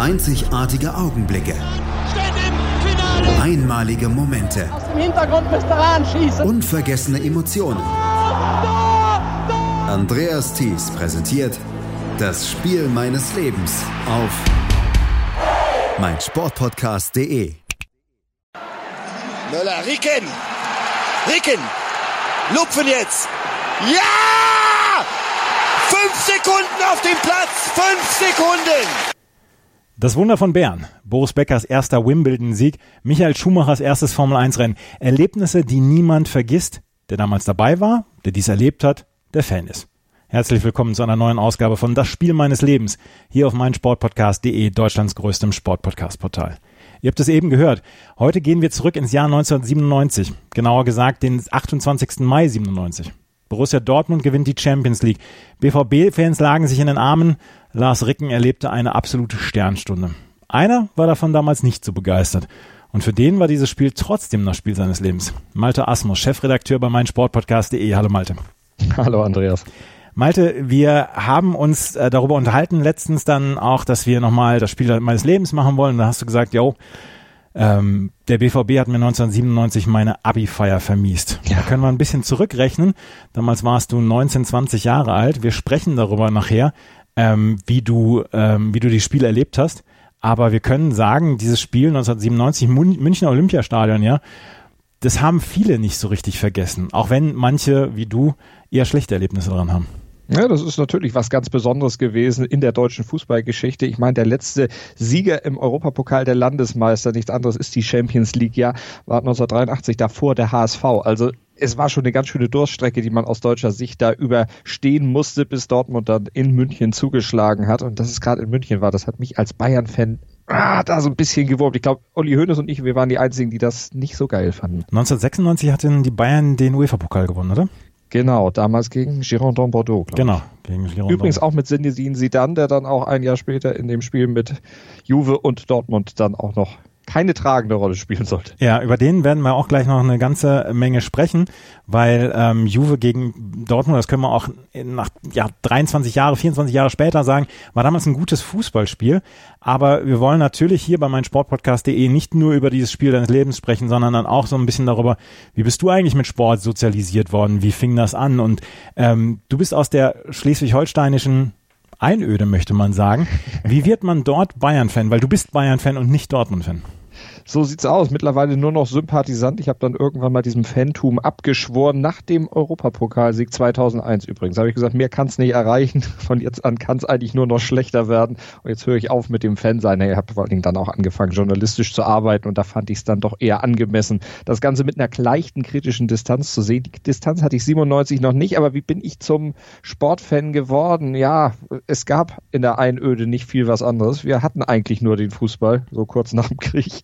Einzigartige Augenblicke. Einmalige Momente. Aus dem Hintergrund müsste schießen. Unvergessene Emotionen. Andreas Thies präsentiert das Spiel meines Lebens auf meinsportpodcast.de. Möller, Ricken! Ricken! Lupfen jetzt! Ja! Fünf Sekunden auf dem Platz! Fünf Sekunden! Das Wunder von Bern, Boris Beckers erster Wimbledon-Sieg, Michael Schumachers erstes Formel-1-Rennen. Erlebnisse, die niemand vergisst, der damals dabei war, der dies erlebt hat, der Fan ist. Herzlich willkommen zu einer neuen Ausgabe von Das Spiel meines Lebens, hier auf meinsportpodcast.de, Deutschlands größtem Sportpodcast-Portal. Ihr habt es eben gehört. Heute gehen wir zurück ins Jahr 1997, genauer gesagt den 28. Mai 97. Borussia Dortmund gewinnt die Champions League. BVB-Fans lagen sich in den Armen. Lars Ricken erlebte eine absolute Sternstunde. Einer war davon damals nicht so begeistert. Und für den war dieses Spiel trotzdem das Spiel seines Lebens. Malte Asmus, Chefredakteur bei meinsportpodcast.de. Hallo Malte. Hallo Andreas. Malte, wir haben uns äh, darüber unterhalten letztens dann auch, dass wir nochmal das Spiel meines Lebens machen wollen. Da hast du gesagt, yo, ähm, der BVB hat mir 1997 meine Abi-Feier vermiest. Ja. Da können wir ein bisschen zurückrechnen. Damals warst du 19, 20 Jahre alt. Wir sprechen darüber nachher, ähm, wie du, ähm, wie du die Spiele erlebt hast. Aber wir können sagen, dieses Spiel 1997 Münchner Olympiastadion, ja, das haben viele nicht so richtig vergessen. Auch wenn manche, wie du, eher schlechte Erlebnisse daran haben. Ja, das ist natürlich was ganz Besonderes gewesen in der deutschen Fußballgeschichte. Ich meine, der letzte Sieger im Europapokal der Landesmeister, nichts anderes ist die Champions League, ja, war 1983 davor der HSV. Also es war schon eine ganz schöne Durststrecke, die man aus deutscher Sicht da überstehen musste, bis Dortmund dann in München zugeschlagen hat. Und dass es gerade in München war, das hat mich als Bayern-Fan ah, da so ein bisschen gewurmt. Ich glaube, Olli Hoeneß und ich, wir waren die Einzigen, die das nicht so geil fanden. 1996 hatten die Bayern den UEFA-Pokal gewonnen, oder? Genau, damals gegen Girondin Bordeaux. Genau, gegen Girondin. Übrigens auch mit Zinedine Zidane, der dann auch ein Jahr später in dem Spiel mit Juve und Dortmund dann auch noch keine tragende Rolle spielen sollte. Ja, über den werden wir auch gleich noch eine ganze Menge sprechen, weil ähm, Juve gegen Dortmund, das können wir auch nach ja, 23 Jahre, 24 Jahre später sagen, war damals ein gutes Fußballspiel. Aber wir wollen natürlich hier bei meinsportpodcast.de nicht nur über dieses Spiel deines Lebens sprechen, sondern dann auch so ein bisschen darüber, wie bist du eigentlich mit Sport sozialisiert worden? Wie fing das an? Und ähm, du bist aus der schleswig-holsteinischen Einöde, möchte man sagen. Wie wird man dort Bayern-Fan? Weil du bist Bayern-Fan und nicht Dortmund-Fan. So sieht's aus. Mittlerweile nur noch Sympathisant. Ich habe dann irgendwann mal diesem Fantum abgeschworen, nach dem Europapokalsieg 2001 übrigens. habe ich gesagt, mehr kann's nicht erreichen. Von jetzt an kann's eigentlich nur noch schlechter werden. Und jetzt höre ich auf mit dem Fansein. Ich habe vor allen Dingen dann auch angefangen, journalistisch zu arbeiten. Und da fand ich es dann doch eher angemessen, das Ganze mit einer leichten kritischen Distanz zu sehen. Die Distanz hatte ich 97 noch nicht, aber wie bin ich zum Sportfan geworden? Ja, es gab in der Einöde nicht viel was anderes. Wir hatten eigentlich nur den Fußball, so kurz nach dem Krieg.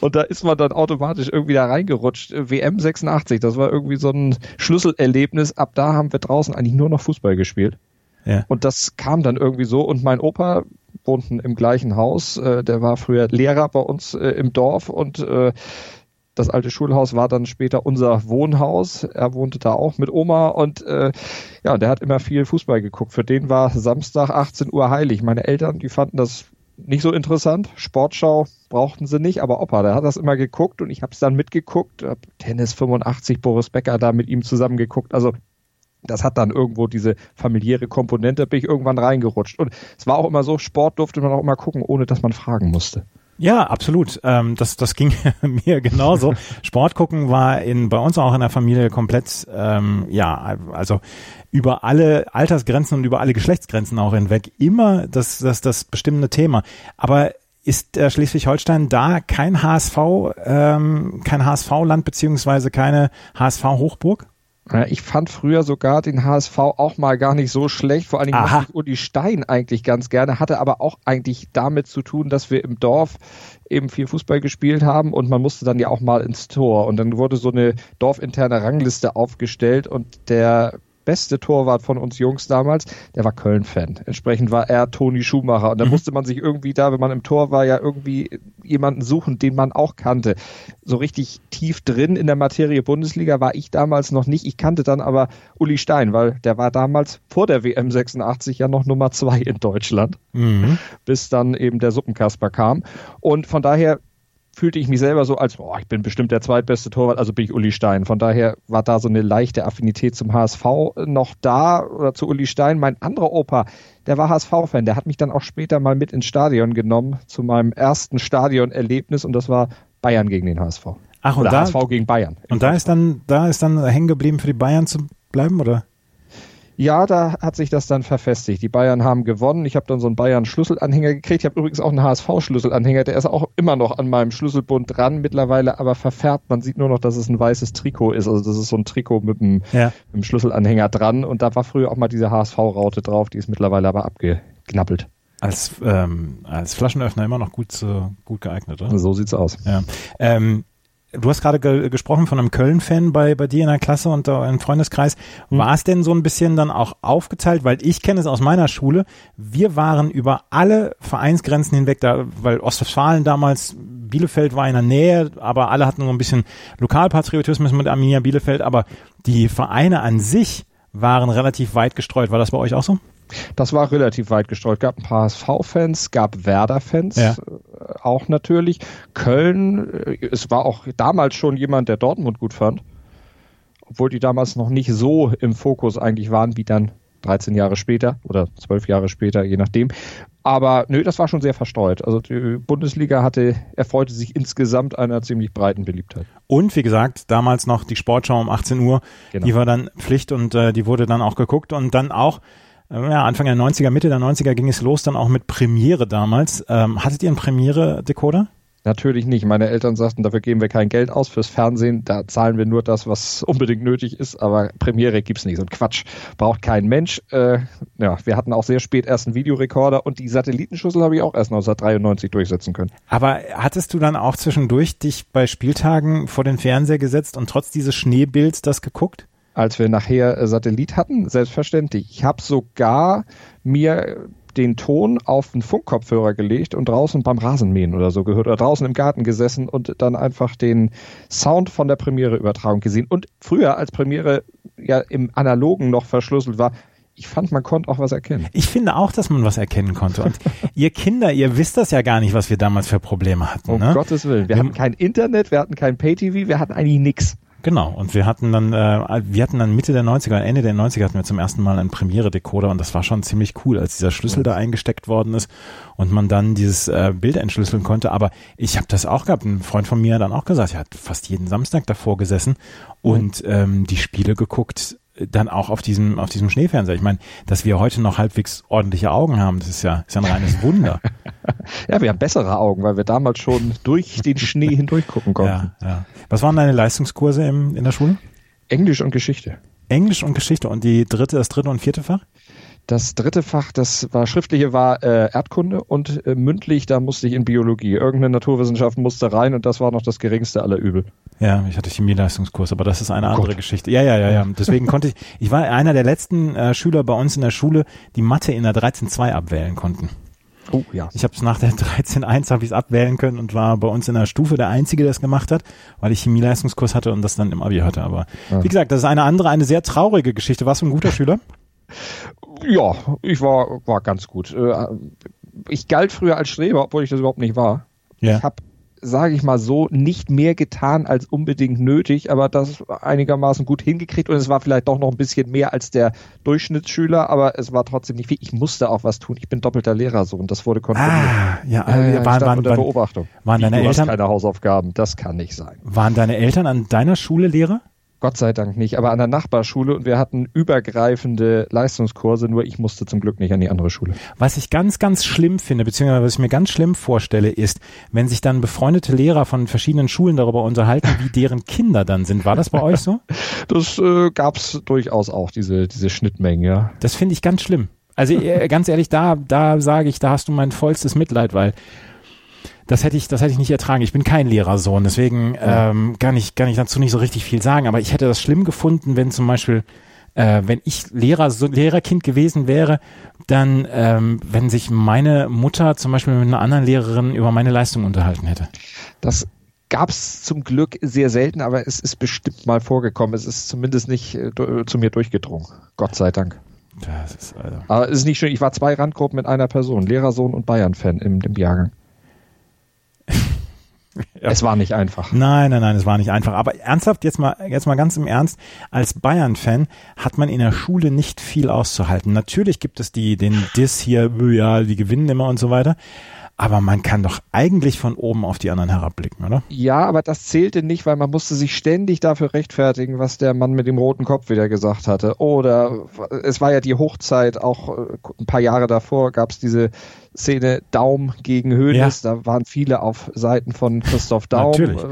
Und da ist man dann automatisch irgendwie da reingerutscht. WM 86, das war irgendwie so ein Schlüsselerlebnis. Ab da haben wir draußen eigentlich nur noch Fußball gespielt. Ja. Und das kam dann irgendwie so. Und mein Opa wohnten im gleichen Haus. Äh, der war früher Lehrer bei uns äh, im Dorf und äh, das alte Schulhaus war dann später unser Wohnhaus. Er wohnte da auch mit Oma und äh, ja, der hat immer viel Fußball geguckt. Für den war Samstag 18 Uhr heilig. Meine Eltern, die fanden das nicht so interessant. Sportschau brauchten sie nicht, aber Opa, der hat das immer geguckt und ich habe es dann mitgeguckt. Tennis 85, Boris Becker da mit ihm zusammen geguckt. Also das hat dann irgendwo diese familiäre Komponente, bin ich irgendwann reingerutscht. Und es war auch immer so, Sport durfte man auch immer gucken, ohne dass man fragen musste. Ja, absolut. Ähm, das, das ging mir genauso. Sport gucken war in, bei uns auch in der Familie komplett, ähm, ja, also über alle Altersgrenzen und über alle Geschlechtsgrenzen auch hinweg immer das, das, das bestimmende Thema. Aber ist äh, Schleswig-Holstein da kein HSV, ähm, kein HSV-Land beziehungsweise keine HSV-Hochburg? Ich fand früher sogar den HSV auch mal gar nicht so schlecht. Vor allen Dingen mochte ich Uli Stein eigentlich ganz gerne, hatte aber auch eigentlich damit zu tun, dass wir im Dorf eben viel Fußball gespielt haben und man musste dann ja auch mal ins Tor. Und dann wurde so eine dorfinterne Rangliste aufgestellt und der beste Torwart von uns Jungs damals, der war Köln-Fan. Entsprechend war er Toni Schumacher. Und da mhm. musste man sich irgendwie da, wenn man im Tor war, ja irgendwie jemanden suchen, den man auch kannte. So richtig tief drin in der Materie Bundesliga war ich damals noch nicht. Ich kannte dann aber Uli Stein, weil der war damals vor der WM 86 ja noch Nummer zwei in Deutschland, mhm. bis dann eben der Suppenkasper kam. Und von daher fühlte ich mich selber so als, boah, ich bin bestimmt der zweitbeste Torwart, also bin ich Uli Stein. Von daher war da so eine leichte Affinität zum HSV noch da oder zu Uli Stein. Mein anderer Opa, der war HSV-Fan, der hat mich dann auch später mal mit ins Stadion genommen zu meinem ersten Stadionerlebnis und das war Bayern gegen den HSV. Ach, und oder da, HSV gegen Bayern. Und da ist dann, da ist dann hängen geblieben für die Bayern zu bleiben, oder? Ja, da hat sich das dann verfestigt. Die Bayern haben gewonnen. Ich habe dann so einen Bayern-Schlüsselanhänger gekriegt. Ich habe übrigens auch einen HSV-Schlüsselanhänger. Der ist auch immer noch an meinem Schlüsselbund dran, mittlerweile aber verfärbt. Man sieht nur noch, dass es ein weißes Trikot ist. Also das ist so ein Trikot mit einem, ja. mit einem Schlüsselanhänger dran. Und da war früher auch mal diese HSV-Raute drauf. Die ist mittlerweile aber abgeknappelt. Als, ähm, als Flaschenöffner immer noch gut, äh, gut geeignet, oder? So sieht's aus. Ja. Ähm, Du hast gerade ge gesprochen von einem Köln-Fan bei, bei dir in der Klasse und äh, im Freundeskreis. Mhm. War es denn so ein bisschen dann auch aufgeteilt? Weil ich kenne es aus meiner Schule. Wir waren über alle Vereinsgrenzen hinweg da, weil Ostwestfalen damals, Bielefeld war in der Nähe, aber alle hatten so ein bisschen Lokalpatriotismus mit Arminia Bielefeld. Aber die Vereine an sich waren relativ weit gestreut. War das bei euch auch so? Das war relativ weit gestreut. Gab ein paar HSV-Fans, gab Werder-Fans ja. Äh, auch natürlich. Köln, äh, es war auch damals schon jemand, der Dortmund gut fand. Obwohl die damals noch nicht so im Fokus eigentlich waren, wie dann 13 Jahre später oder 12 Jahre später, je nachdem. Aber nö, das war schon sehr verstreut. Also die Bundesliga hatte, erfreute sich insgesamt einer ziemlich breiten Beliebtheit. Und wie gesagt, damals noch die Sportschau um 18 Uhr, genau. die war dann Pflicht und äh, die wurde dann auch geguckt und dann auch ja, Anfang der 90er, Mitte der 90er ging es los, dann auch mit Premiere damals. Ähm, hattet ihr einen Premiere-Decoder? Natürlich nicht. Meine Eltern sagten, dafür geben wir kein Geld aus fürs Fernsehen. Da zahlen wir nur das, was unbedingt nötig ist. Aber Premiere gibt's nicht. So ein Quatsch braucht kein Mensch. Äh, ja, wir hatten auch sehr spät erst einen Videorekorder und die Satellitenschüssel habe ich auch erst 1993 durchsetzen können. Aber hattest du dann auch zwischendurch dich bei Spieltagen vor den Fernseher gesetzt und trotz dieses Schneebilds das geguckt? Als wir nachher äh, Satellit hatten, selbstverständlich. Ich habe sogar mir den Ton auf einen Funkkopfhörer gelegt und draußen beim Rasenmähen oder so gehört oder draußen im Garten gesessen und dann einfach den Sound von der Premiere-Übertragung gesehen. Und früher, als Premiere ja im Analogen noch verschlüsselt war, ich fand, man konnte auch was erkennen. Ich finde auch, dass man was erkennen konnte. Und ihr Kinder, ihr wisst das ja gar nicht, was wir damals für Probleme hatten. Um ne? Gottes Willen. Wir, wir hatten kein Internet, wir hatten kein Pay-TV, wir hatten eigentlich nichts. Genau, und wir hatten dann, äh, wir hatten dann Mitte der 90er, Ende der 90er hatten wir zum ersten Mal einen Premiere-Decoder und das war schon ziemlich cool, als dieser Schlüssel da eingesteckt worden ist und man dann dieses äh, Bild entschlüsseln konnte. Aber ich habe das auch gehabt. Ein Freund von mir hat dann auch gesagt, er hat fast jeden Samstag davor gesessen und ähm, die Spiele geguckt dann auch auf diesem, auf diesem Schneefernseher. Ich meine, dass wir heute noch halbwegs ordentliche Augen haben, das ist ja, ist ja ein reines Wunder. ja, wir haben bessere Augen, weil wir damals schon durch den Schnee hindurch gucken konnten. Ja, ja. Was waren deine Leistungskurse im, in der Schule? Englisch und Geschichte. Englisch und Geschichte und die dritte, das dritte und vierte Fach? Das dritte Fach, das war schriftliche, war äh, Erdkunde und äh, mündlich, da musste ich in Biologie. Irgendeine Naturwissenschaft musste rein und das war noch das geringste aller Übel. Ja, ich hatte Chemieleistungskurs, aber das ist eine andere Gott. Geschichte. Ja, ja, ja, ja. Deswegen konnte ich, ich war einer der letzten äh, Schüler bei uns in der Schule, die Mathe in der 13.2 abwählen konnten. Oh ja. Ich habe es nach der 13.1 habe ich es abwählen können und war bei uns in der Stufe der Einzige, der es gemacht hat, weil ich Chemieleistungskurs hatte und das dann im Abi hatte. Aber ja. wie gesagt, das ist eine andere, eine sehr traurige Geschichte. Warst du ein guter Schüler? Ja, ich war, war ganz gut. Äh, ich galt früher als Streber, obwohl ich das überhaupt nicht war. Ja. Ich habe, sage ich mal so, nicht mehr getan als unbedingt nötig, aber das einigermaßen gut hingekriegt und es war vielleicht doch noch ein bisschen mehr als der Durchschnittsschüler, aber es war trotzdem nicht viel. Ich musste auch was tun. Ich bin doppelter Lehrersohn, das wurde kontrolliert. Ah, ja, äh, ja, waren, waren, unter waren, Beobachtung. Waren deine du Eltern hast keine Hausaufgaben? Das kann nicht sein. Waren deine Eltern an deiner Schule Lehrer? Gott sei Dank nicht, aber an der Nachbarschule und wir hatten übergreifende Leistungskurse, nur ich musste zum Glück nicht an die andere Schule. Was ich ganz, ganz schlimm finde, beziehungsweise was ich mir ganz schlimm vorstelle, ist, wenn sich dann befreundete Lehrer von verschiedenen Schulen darüber unterhalten, wie deren Kinder dann sind. War das bei euch so? Das äh, gab es durchaus auch, diese, diese Schnittmengen, ja. Das finde ich ganz schlimm. Also äh, ganz ehrlich, da, da sage ich, da hast du mein vollstes Mitleid, weil das hätte ich, das hätte ich nicht ertragen. Ich bin kein Lehrersohn, deswegen ähm, kann ich, kann ich dazu nicht so richtig viel sagen. Aber ich hätte das schlimm gefunden, wenn zum Beispiel äh, wenn ich Lehrer, so Lehrerkind gewesen wäre, dann, ähm, wenn sich meine Mutter zum Beispiel mit einer anderen Lehrerin über meine Leistung unterhalten hätte. Das gab es zum Glück sehr selten, aber es ist bestimmt mal vorgekommen. Es ist zumindest nicht äh, zu mir durchgedrungen. Gott sei Dank. Das ist also aber es ist nicht schön. Ich war zwei Randgruppen mit einer Person, Lehrersohn und Bayern-Fan im, im Jahrgang. Ja. Es war nicht einfach. Nein, nein, nein, es war nicht einfach. Aber ernsthaft, jetzt mal, jetzt mal ganz im Ernst, als Bayern-Fan hat man in der Schule nicht viel auszuhalten. Natürlich gibt es die, den Diss hier, ja, die gewinnen immer und so weiter. Aber man kann doch eigentlich von oben auf die anderen herabblicken, oder? Ja, aber das zählte nicht, weil man musste sich ständig dafür rechtfertigen, was der Mann mit dem roten Kopf wieder gesagt hatte. Oder es war ja die Hochzeit, auch äh, ein paar Jahre davor gab es diese Szene Daum gegen Hoeneß. Ja. Da waren viele auf Seiten von Christoph Daum. Natürlich. Äh,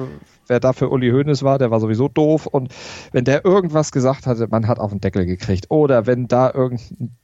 wer da für Uli Hoeneß war, der war sowieso doof. Und wenn der irgendwas gesagt hatte, man hat auf den Deckel gekriegt. Oder wenn da irgendein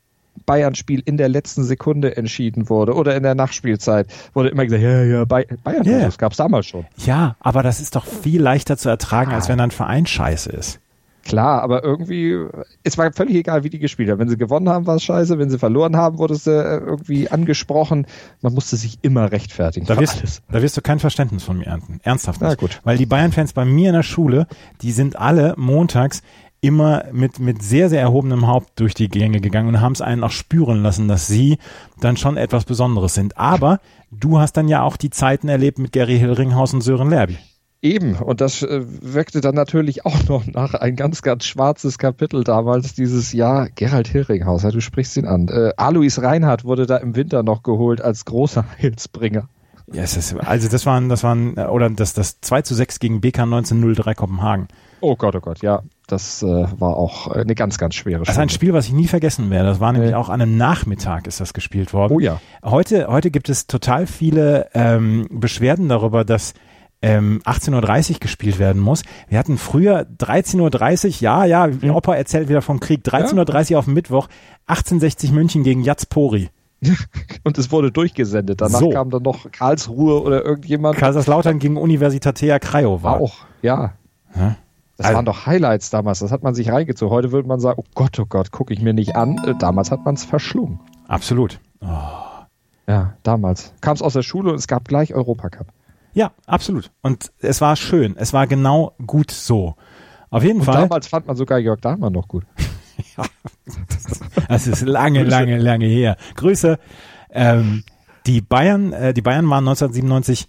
Bayern-Spiel in der letzten Sekunde entschieden wurde oder in der Nachspielzeit, wurde immer gesagt, ja, ja, Bayern, yeah. das gab es damals schon. Ja, aber das ist doch viel leichter zu ertragen, ah. als wenn ein Verein scheiße ist. Klar, aber irgendwie, es war völlig egal, wie die gespielt haben. Wenn sie gewonnen haben, war es scheiße. Wenn sie verloren haben, wurde es äh, irgendwie angesprochen. Man musste sich immer rechtfertigen. Da wirst, da wirst du kein Verständnis von mir ernten. Ernsthaft nicht. Na gut. Weil die Bayern-Fans bei mir in der Schule, die sind alle montags immer mit, mit sehr, sehr erhobenem Haupt durch die Gänge gegangen und haben es einen auch spüren lassen, dass sie dann schon etwas Besonderes sind. Aber du hast dann ja auch die Zeiten erlebt mit Gary Hillringhaus und Sören Lerby. Eben, und das äh, wirkte dann natürlich auch noch nach ein ganz, ganz schwarzes Kapitel damals dieses Jahr. Gerald Hillringhaus, ja, du sprichst ihn an. Äh, Alois Reinhardt wurde da im Winter noch geholt als großer Heilsbringer. Ja, es ist, also das waren, das waren, äh, oder das, das 2 zu 6 gegen BK 1903 Kopenhagen. Oh Gott, oh Gott, ja. Das äh, war auch eine ganz, ganz schwere Stunde. Das ist ein Spiel, was ich nie vergessen werde. Das war nämlich äh. auch an einem Nachmittag ist das gespielt worden. Oh ja. Heute, heute gibt es total viele ähm, Beschwerden darüber, dass ähm, 18.30 Uhr gespielt werden muss. Wir hatten früher 13.30 Uhr, ja, ja, mhm. Opa erzählt wieder vom Krieg, 13.30 Uhr auf dem Mittwoch, 1860 München gegen Jatspori. Und es wurde durchgesendet. Danach so. kam dann noch Karlsruhe oder irgendjemand. Kaiserslautern gegen Universitatea Craiova. Auch, ja. ja. Das also, waren doch Highlights damals. Das hat man sich reingezogen. Heute würde man sagen, oh Gott, oh Gott, gucke ich mir nicht an. Äh, damals hat man es verschlungen. Absolut. Oh. Ja, damals. Kam es aus der Schule und es gab gleich Europacup. Ja, absolut. Und es war schön. Es war genau gut so. Auf jeden und Fall. Damals fand man sogar Jörg Dahlmann noch gut. ja, das ist lange, lange, lange her. Grüße. Ähm, die Bayern, äh, die Bayern waren 1997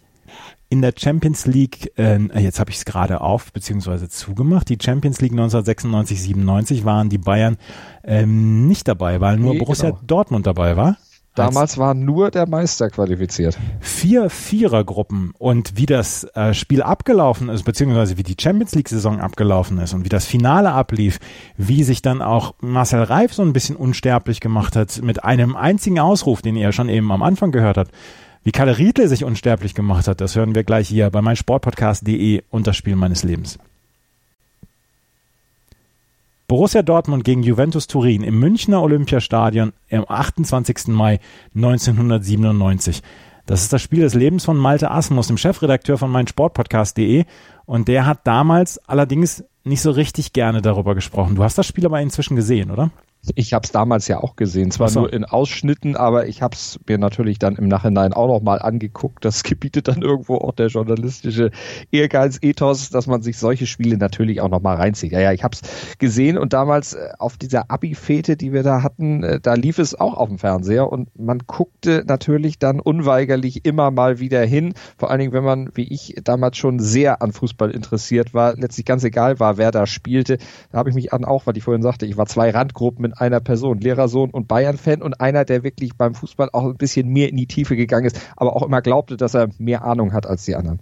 in der Champions League, äh, jetzt habe ich es gerade auf beziehungsweise zugemacht, die Champions League 1996, 97 waren die Bayern ähm, nicht dabei, weil nur nee, Borussia genau. Dortmund dabei war. Damals war nur der Meister qualifiziert. Vier Vierergruppen und wie das äh, Spiel abgelaufen ist, beziehungsweise wie die Champions League-Saison abgelaufen ist und wie das Finale ablief, wie sich dann auch Marcel Reif so ein bisschen unsterblich gemacht hat mit einem einzigen Ausruf, den ihr schon eben am Anfang gehört habt. Wie Kalle Riedle sich unsterblich gemacht hat, das hören wir gleich hier bei meinsportpodcast.de und das Spiel meines Lebens. Borussia Dortmund gegen Juventus Turin im Münchner Olympiastadion am 28. Mai 1997. Das ist das Spiel des Lebens von Malte Asmus, dem Chefredakteur von meinsportpodcast.de. Und der hat damals allerdings nicht so richtig gerne darüber gesprochen. Du hast das Spiel aber inzwischen gesehen, oder? Ich habe es damals ja auch gesehen, zwar so. nur in Ausschnitten, aber ich habe es mir natürlich dann im Nachhinein auch noch mal angeguckt. Das gebietet dann irgendwo auch der journalistische Ehrgeiz-Ethos, dass man sich solche Spiele natürlich auch noch mal reinzieht. Ja, ja, ich habe es gesehen und damals äh, auf dieser Abi-Fete, die wir da hatten, äh, da lief es auch auf dem Fernseher und man guckte natürlich dann unweigerlich immer mal wieder hin. Vor allen Dingen, wenn man, wie ich damals schon sehr an Fußball interessiert war, letztlich ganz egal war, wer da spielte. Da habe ich mich an auch, weil ich vorhin sagte, ich war zwei Randgruppen in einer Person, Lehrersohn und Bayern-Fan und einer, der wirklich beim Fußball auch ein bisschen mehr in die Tiefe gegangen ist, aber auch immer glaubte, dass er mehr Ahnung hat als die anderen.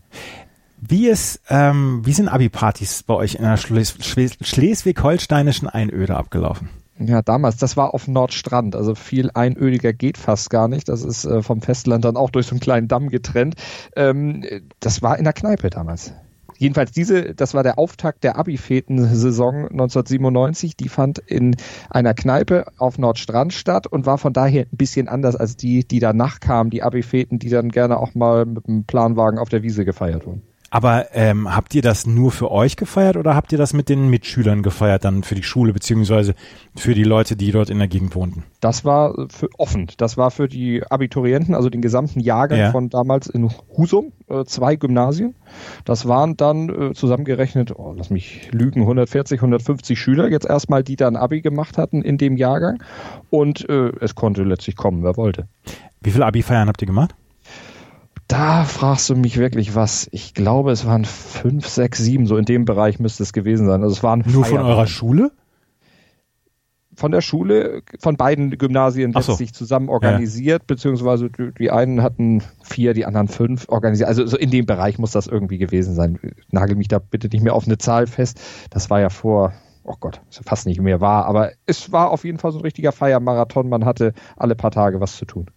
Wie ist, ähm, wie sind Abi-Partys bei euch in der Schles schleswig-holsteinischen Einöde abgelaufen? Ja, damals, das war auf Nordstrand, also viel einödiger geht fast gar nicht. Das ist äh, vom Festland dann auch durch so einen kleinen Damm getrennt. Ähm, das war in der Kneipe damals jedenfalls diese, das war der Auftakt der Abi-Feten-Saison 1997. Die fand in einer Kneipe auf Nordstrand statt und war von daher ein bisschen anders als die, die danach kamen, die Abi-Feten, die dann gerne auch mal mit einem Planwagen auf der Wiese gefeiert wurden. Aber ähm, habt ihr das nur für euch gefeiert oder habt ihr das mit den Mitschülern gefeiert, dann für die Schule beziehungsweise für die Leute, die dort in der Gegend wohnten? Das war für offen. Das war für die Abiturienten, also den gesamten Jahrgang Ja. von damals in Husum, äh, zwei Gymnasien. Das waren dann äh, zusammengerechnet, oh, lass mich lügen, 140, 150 Schüler jetzt erstmal, die dann Abi gemacht hatten in dem Jahrgang. Und äh, es konnte letztlich kommen, wer wollte. Wie viele Abi-Feiern habt ihr gemacht? Da fragst du mich wirklich was. Ich glaube, es waren fünf, sechs, sieben, so in dem Bereich müsste es gewesen sein. Also es waren Nur von eurer Schule? von der Schule, von beiden Gymnasien Ach so. letztlich zusammen organisiert, beziehungsweise die, die einen hatten vier, die anderen fünf organisiert. Also so in dem Bereich muss das irgendwie gewesen sein. Nagel mich da bitte nicht mehr auf eine Zahl fest. Das war ja vor, oh Gott, ist ja fast nicht mehr wahr, aber es war auf jeden Fall so ein richtiger Feiermarathon. Man hatte alle paar Tage was zu tun.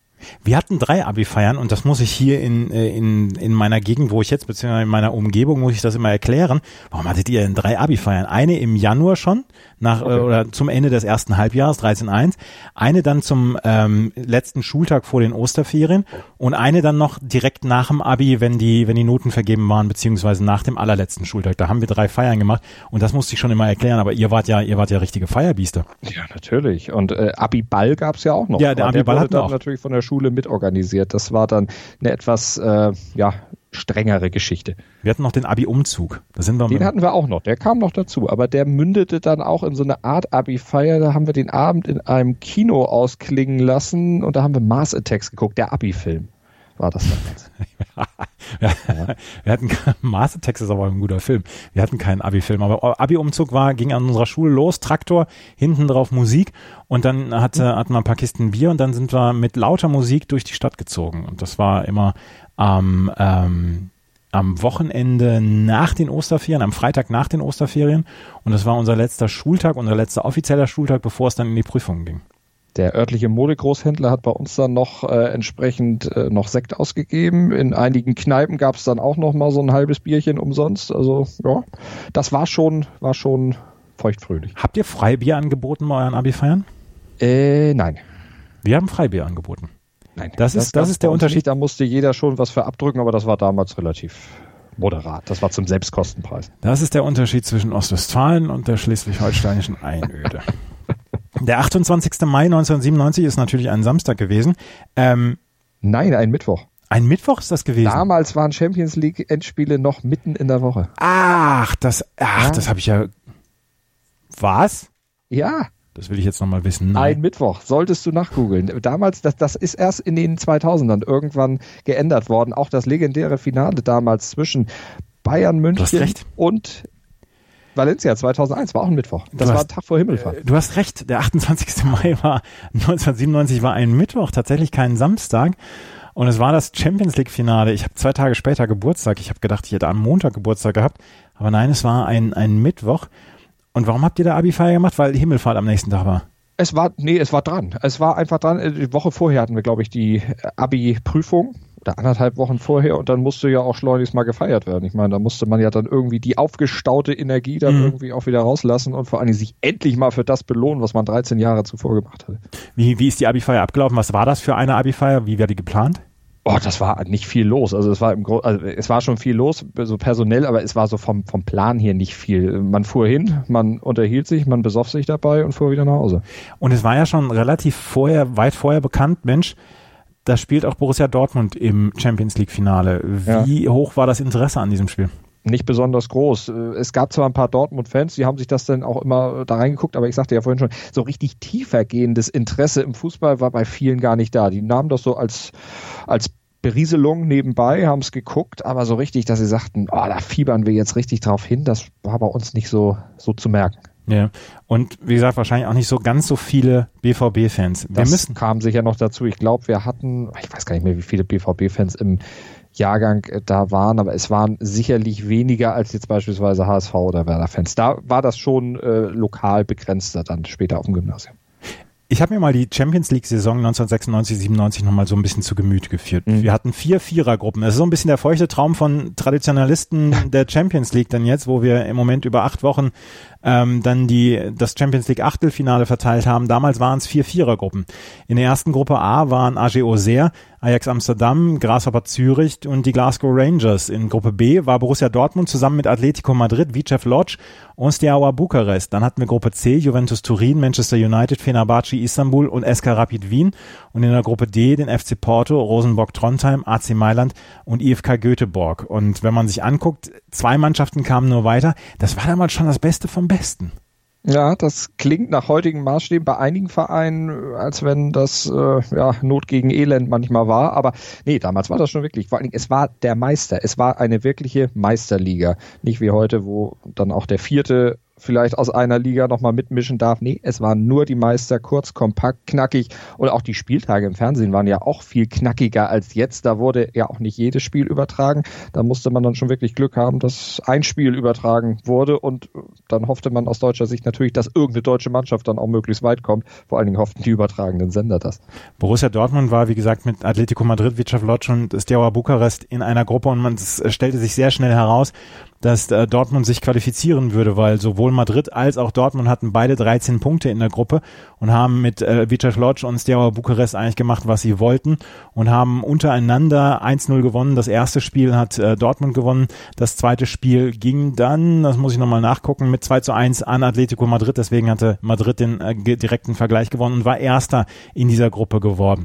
Wir hatten drei Abi-Feiern und das muss ich hier in, äh, in, in meiner Gegend, wo ich jetzt, beziehungsweise in meiner Umgebung, muss ich das immer erklären. Warum hattet ihr denn drei Abi-Feiern? Eine im Januar schon, nach äh, oder zum Ende des ersten Halbjahres, 13.1, eine dann zum ähm, letzten Schultag vor den Osterferien und eine dann noch direkt nach dem Abi, wenn die, wenn die Noten vergeben waren, beziehungsweise nach dem allerletzten Schultag. Da haben wir drei Feiern gemacht und das musste ich schon immer erklären, aber ihr wart ja, ihr wart ja richtige Feierbiester. Ja, natürlich. Und äh, Abi-Ball gab es ja auch noch. Ja, der wir dann auch. natürlich von der Schule mitorganisiert. Das war dann eine etwas äh, ja, strengere Geschichte. Wir hatten noch den Abi-Umzug. Da sind wir Den hatten wir auch noch, der kam noch dazu, aber der mündete dann auch in so eine Art Abi-Feier. Da haben wir den Abend in einem Kino ausklingen lassen und da haben wir Mars Attacks geguckt, der Abi-Film war das damals. Wir hatten Master Text ist aber ein guter Film. Wir hatten keinen Abi-Film, aber Abi-Umzug war, ging an unserer Schule los, Traktor, hinten drauf Musik und dann hatte, hatten wir ein paar Kisten Bier und dann sind wir mit lauter Musik durch die Stadt gezogen. Und das war immer am, ähm, am Wochenende nach den Osterferien, am Freitag nach den Osterferien. Und das war unser letzter Schultag, unser letzter offizieller Schultag, bevor es dann in die Prüfungen ging. Der örtliche Modegroßhändler hat bei uns dann noch äh, entsprechend äh, noch Sekt ausgegeben. In einigen Kneipen gab es dann auch noch mal so ein halbes Bierchen umsonst. Also ja, das war schon, war schon feuchtfröhlich. Habt ihr Freibier angeboten bei euren Abi-Feiern? Äh, nein. Wir haben Freibier angeboten. Nein, Das ist- das ist der Unterschied. Nicht. Da musste jeder schon was für abdrücken, aber das war damals relativ moderat. Das war zum Selbstkostenpreis. Das ist der Unterschied zwischen Ostwestfalen und der schleswig-holsteinischen Einöde. Der 28. Mai 1997 ist natürlich ein Samstag gewesen. Ähm, Nein, ein Mittwoch. ein Mittwoch ist das gewesen. Damals waren Champions League Endspiele noch mitten in der Woche. Ach, das, ach, Ja. das habe ich ja. Was? Ja, Das will ich jetzt nochmal wissen. ein Nein. Mittwoch. Solltest du nachgoogeln. Damals, das, das ist erst in den 2000ern irgendwann geändert worden. Auch das legendäre Finale damals zwischen Bayern München hast und Valencia 2001 war auch ein Mittwoch. Das Du war hast- ein Tag vor Himmelfahrt. Du hast recht, der 28. Mai war 1997 war ein Mittwoch, tatsächlich kein Samstag. Und es war das Champions League Finale. Ich habe zwei Tage später Geburtstag. Ich habe gedacht, ich hätte am Montag Geburtstag gehabt. Aber nein, es war ein, ein Mittwoch. Und warum habt ihr da Abi-Feier gemacht? Weil die Himmelfahrt am nächsten Tag war. Es war, nee, es war dran. Es war einfach dran. Äh, Die Woche vorher hatten wir, glaube ich, die Abi-Prüfung oder anderthalb Wochen vorher und dann musste ja auch schleunigst mal gefeiert werden. Ich meine, da musste man ja dann irgendwie die aufgestaute Energie dann Mhm. irgendwie auch wieder rauslassen und vor allen Dingen sich endlich mal für das belohnen, was man 13 Jahre zuvor gemacht hatte. Wie, wie ist die Abi-Feier abgelaufen? Was war das für eine Abi-Feier? Wie war die geplant? Oh, das war nicht viel los. Also es war im Gro also es war schon viel los, so personell, aber es war so vom, vom Plan hier nicht viel. Man fuhr hin, man unterhielt sich, man besoff sich dabei und fuhr wieder nach Hause. Und es war ja schon relativ vorher, weit vorher bekannt, Mensch, da spielt auch Borussia Dortmund im Champions League Finale. Wie hoch war das Interesse an diesem Spiel? Nicht besonders groß. Äh, Es gab zwar ein paar Dortmund-Fans, die haben sich das dann auch immer da reingeguckt, aber ich sagte ja vorhin schon, so richtig tiefergehendes Interesse im Fußball war bei vielen gar nicht da. Die nahmen das so als, als Berieselung nebenbei, haben es geguckt, aber so richtig, dass sie sagten, oh, da fiebern wir jetzt richtig drauf hin, das war bei uns nicht so, so zu merken. Ja. Und wie gesagt, wahrscheinlich auch nicht so ganz so viele BVB-Fans. Das müssen. kam sicher noch dazu. Ich glaube, wir hatten, ich weiß gar nicht mehr, wie viele BVB-Fans im Jahrgang äh, da waren, aber es waren sicherlich weniger als jetzt beispielsweise HSV oder Werder-Fans. Da war das schon äh, lokal begrenzter dann später auf dem Gymnasium. Ich habe mir mal die Champions League-Saison 1996, 97 nochmal so ein bisschen zu Gemüte geführt. Mhm. Wir hatten vier Vierergruppen. Das ist so ein bisschen der feuchte Traum von Traditionalisten der Champions League dann jetzt, wo wir im Moment über acht Wochen ähm, dann die das Champions League Achtelfinale verteilt haben. Damals waren es vier Vierergruppen. In der ersten Gruppe A waren AG Auxerre, Ajax Amsterdam, Grasshopper Zürich und die Glasgow Rangers. In Gruppe B war Borussia Dortmund zusammen mit Atletico Madrid, Vicev Lodge und Steaua Bukarest. Dann hatten wir Gruppe C, Juventus Turin, Manchester United, Fenerbahce Istanbul und SK Rapid Wien. Und in der Gruppe D den FC Porto, Rosenborg Trondheim, AC Mailand und IFK Göteborg. Und wenn man sich anguckt, zwei Mannschaften kamen nur weiter. Das war damals schon das Beste vom Besten. Ja, das klingt nach heutigen Maßstäben bei einigen Vereinen, als wenn das äh, ja, Not gegen Elend manchmal war. Aber nee, damals war das schon wirklich. Vor allen Dingen, es war der Meister. Es war eine wirkliche Meisterliga. Nicht wie heute, wo dann auch der vierte vielleicht aus einer Liga nochmal mitmischen darf. Nee, es waren nur die Meister, kurz, kompakt, knackig. Und auch die Spieltage im Fernsehen waren ja auch viel knackiger als jetzt. Da wurde ja auch nicht jedes Spiel übertragen. Da musste man dann schon wirklich Glück haben, dass ein Spiel übertragen wurde. Und dann hoffte man aus deutscher Sicht natürlich, dass irgendeine deutsche Mannschaft dann auch möglichst weit kommt. Vor allen Dingen hofften die übertragenden Sender das. Borussia Dortmund war, wie gesagt, mit Atletico Madrid, Vicav Lodz und Steaua Bukarest in einer Gruppe und man stellte sich sehr schnell heraus, dass äh, Dortmund sich qualifizieren würde, weil sowohl Madrid als auch Dortmund hatten beide 13 Punkte in der Gruppe und haben mit äh, Vicav Lodge und Steaua Bukarest eigentlich gemacht, was sie wollten und haben untereinander 1-0 gewonnen. Das erste Spiel hat äh, Dortmund gewonnen. Das zweite Spiel ging dann, das muss ich nochmal nachgucken, mit 2 zu 1 an Atletico Madrid. Deswegen hatte Madrid den äh, direkten Vergleich gewonnen und war Erster in dieser Gruppe geworden.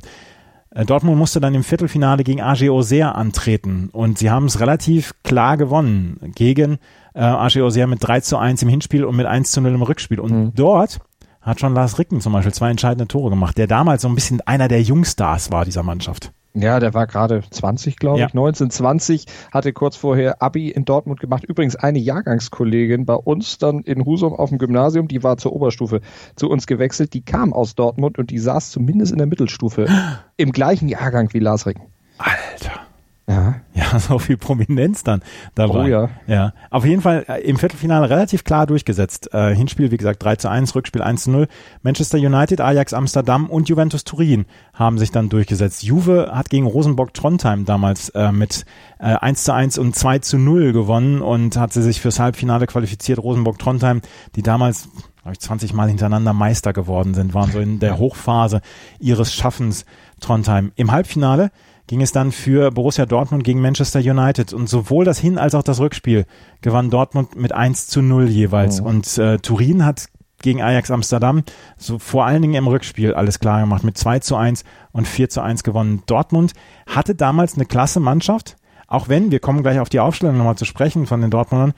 Äh, Dortmund musste dann im Viertelfinale gegen AG Auxerre antreten und sie haben es relativ klar gewonnen gegen äh, AG Auxerre mit 3 zu 1 im Hinspiel und mit 1 zu 0 im Rückspiel. Und mhm. dort hat schon Lars Ricken zum Beispiel zwei entscheidende Tore gemacht, der damals so ein bisschen einer der Jungstars war dieser Mannschaft. Ja, der war gerade 20, glaube ja. ich. 1920 hatte kurz vorher Abi in Dortmund gemacht. Übrigens eine Jahrgangskollegin bei uns dann in Husum auf dem Gymnasium, die war zur Oberstufe zu uns gewechselt. Die kam aus Dortmund und die saß zumindest in der Mittelstufe im gleichen Jahrgang wie Lars Ricken. Alter. Ja. Ja, so viel Prominenz dann dabei. Oh ja. Ja. Auf jeden Fall äh, im Viertelfinale relativ klar durchgesetzt. Äh, Hinspiel, wie gesagt, 3 zu 1, Rückspiel 1 zu 0. Manchester United, Ajax Amsterdam und Juventus Turin haben sich dann durchgesetzt. Juve hat gegen Rosenborg Trondheim damals äh, mit äh, 1 zu 1 und 2 zu 0 gewonnen und hat sie sich fürs Halbfinale qualifiziert. Rosenborg Trondheim, die damals glaube ich, 20 Mal hintereinander Meister geworden sind, waren so in der Hochphase ihres Schaffens Trondheim. Im Halbfinale ging es dann für Borussia Dortmund gegen Manchester United. Und sowohl das Hin- als auch das Rückspiel gewann Dortmund mit 1 zu 0 jeweils. Oh. Und äh, Turin hat gegen Ajax Amsterdam so vor allen Dingen im Rückspiel alles klar gemacht mit 2 zu 1 und 4 zu 1 gewonnen. Dortmund hatte damals eine klasse Mannschaft, auch wenn, wir kommen gleich auf die Aufstellung nochmal zu sprechen von den Dortmundern,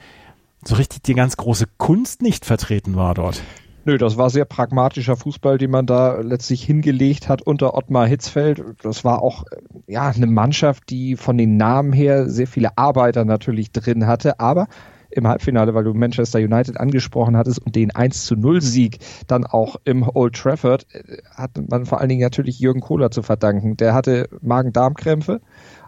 so richtig die ganz große Kunst nicht vertreten war dort. Nö, das war sehr pragmatischer Fußball, den man da letztlich hingelegt hat unter Ottmar Hitzfeld. Das war auch ja eine Mannschaft, die von den Namen her sehr viele Arbeiter natürlich drin hatte, aber im Halbfinale, weil du Manchester United angesprochen hattest und den 1 zu 0 Sieg dann auch im Old Trafford, äh, hat man vor allen Dingen natürlich Jürgen Kohler zu verdanken. Der hatte Magen-Darm-Krämpfe,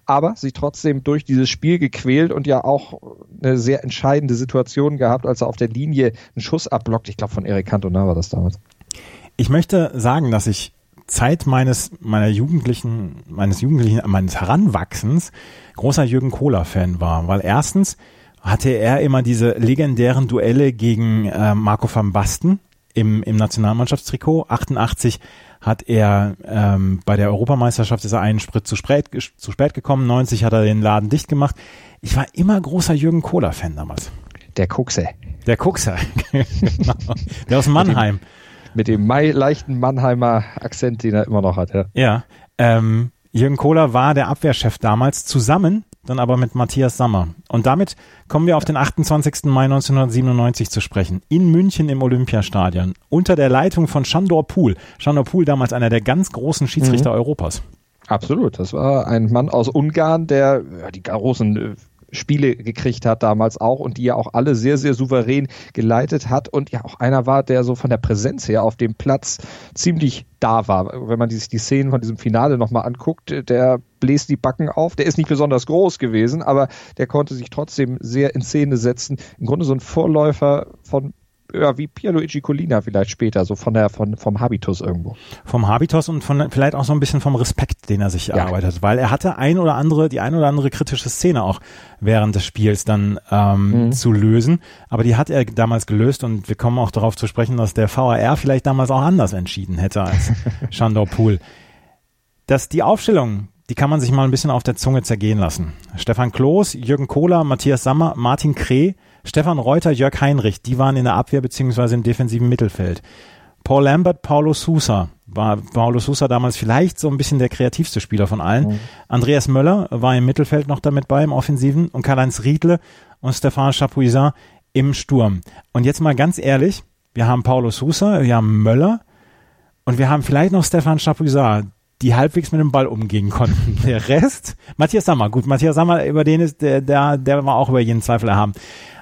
aber sich trotzdem durch dieses Spiel gequält und ja auch eine sehr entscheidende Situation gehabt, als er auf der Linie einen Schuss abblockt. Ich glaube, von Eric Cantona war das damals. Ich möchte sagen, dass ich Zeit meines, meiner Jugendlichen, meines Jugendlichen, meines Heranwachsens großer Jürgen Kohler-Fan war, weil erstens hatte er immer diese legendären Duelle gegen äh, Marco van Basten im, im Nationalmannschaftstrikot. 88 hat er ähm, bei der Europameisterschaft ist er einen Sprit zu spät, zu spät gekommen, 90 hat er den Laden dicht gemacht. Ich war immer großer Jürgen Kohler-Fan damals. Der Kuxe. Der Kuxer, genau. Der aus Mannheim. Mit dem, mit dem leichten Mannheimer Akzent, den er immer noch hat, ja. Ja. Ähm, Jürgen Kohler war der Abwehrchef damals zusammen dann aber mit Matthias Sammer. Und damit kommen wir auf den 28. Mai 1997 zu sprechen. In München im Olympiastadion. Unter der Leitung von Shandor Pool. Shandor Pool damals einer der ganz großen Schiedsrichter mhm. Europas. Absolut. Das war ein Mann aus Ungarn, der ja, die großen äh, Spiele gekriegt hat damals auch und die ja auch alle sehr, sehr souverän geleitet hat und ja auch einer war, der so von der Präsenz her auf dem Platz ziemlich da war. Wenn man sich die Szenen von diesem Finale nochmal anguckt, der bläst die Backen auf. Der ist nicht besonders groß gewesen, aber der konnte sich trotzdem sehr in Szene setzen. Im Grunde so ein Vorläufer von ja, wie Pierluigi Colina vielleicht später, so von der, von, vom Habitus irgendwo. Vom Habitus und von, vielleicht auch so ein bisschen vom Respekt, den er sich ja. erarbeitet hat, weil er hatte ein oder andere, die ein oder andere kritische Szene auch während des Spiels dann ähm, mhm. zu lösen. Aber die hat er damals gelöst und wir kommen auch darauf zu sprechen, dass der VAR vielleicht damals auch anders entschieden hätte als Shandor Pool. Dass die Aufstellung die kann man sich mal ein bisschen auf der Zunge zergehen lassen. Stefan Kloß, Jürgen Kohler, Matthias Sammer, Martin Kreh, Stefan Reuter, Jörg Heinrich, die waren in der Abwehr beziehungsweise im defensiven Mittelfeld. Paul Lambert, Paulo Sousa, war Paulo Sousa damals vielleicht so ein bisschen der kreativste Spieler von allen. Mhm. Andreas Möller war im Mittelfeld noch damit bei, im Offensiven und Karl-Heinz Riedle und Stefan Chapuisat im Sturm. Und jetzt mal ganz ehrlich, wir haben Paulo Sousa, wir haben Möller und wir haben vielleicht noch Stefan Chapuisat, die halbwegs mit dem Ball umgehen konnten. Der Rest, Matthias Sammer, gut, Matthias Sammer, über den ist, der, der, der war auch über jeden Zweifel erhaben.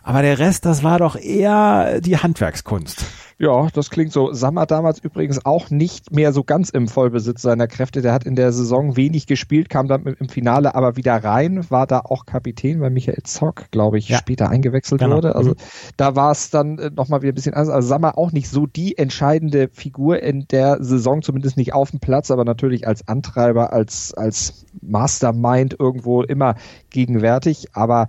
Aber der Rest, das war doch eher die Handwerkskunst. Ja, das klingt so. Sammer damals übrigens auch nicht mehr so ganz im Vollbesitz seiner Kräfte. Der hat in der Saison wenig gespielt, kam dann im Finale aber wieder rein, war da auch Kapitän, weil Michael Zock, glaube ich, ja. später eingewechselt genau. wurde. Also mhm. da war es dann äh, nochmal wieder ein bisschen anders. Also Sammer auch nicht so die entscheidende Figur in der Saison, zumindest nicht auf dem Platz, aber natürlich als Antreiber, als, als Mastermind irgendwo immer gegenwärtig. Aber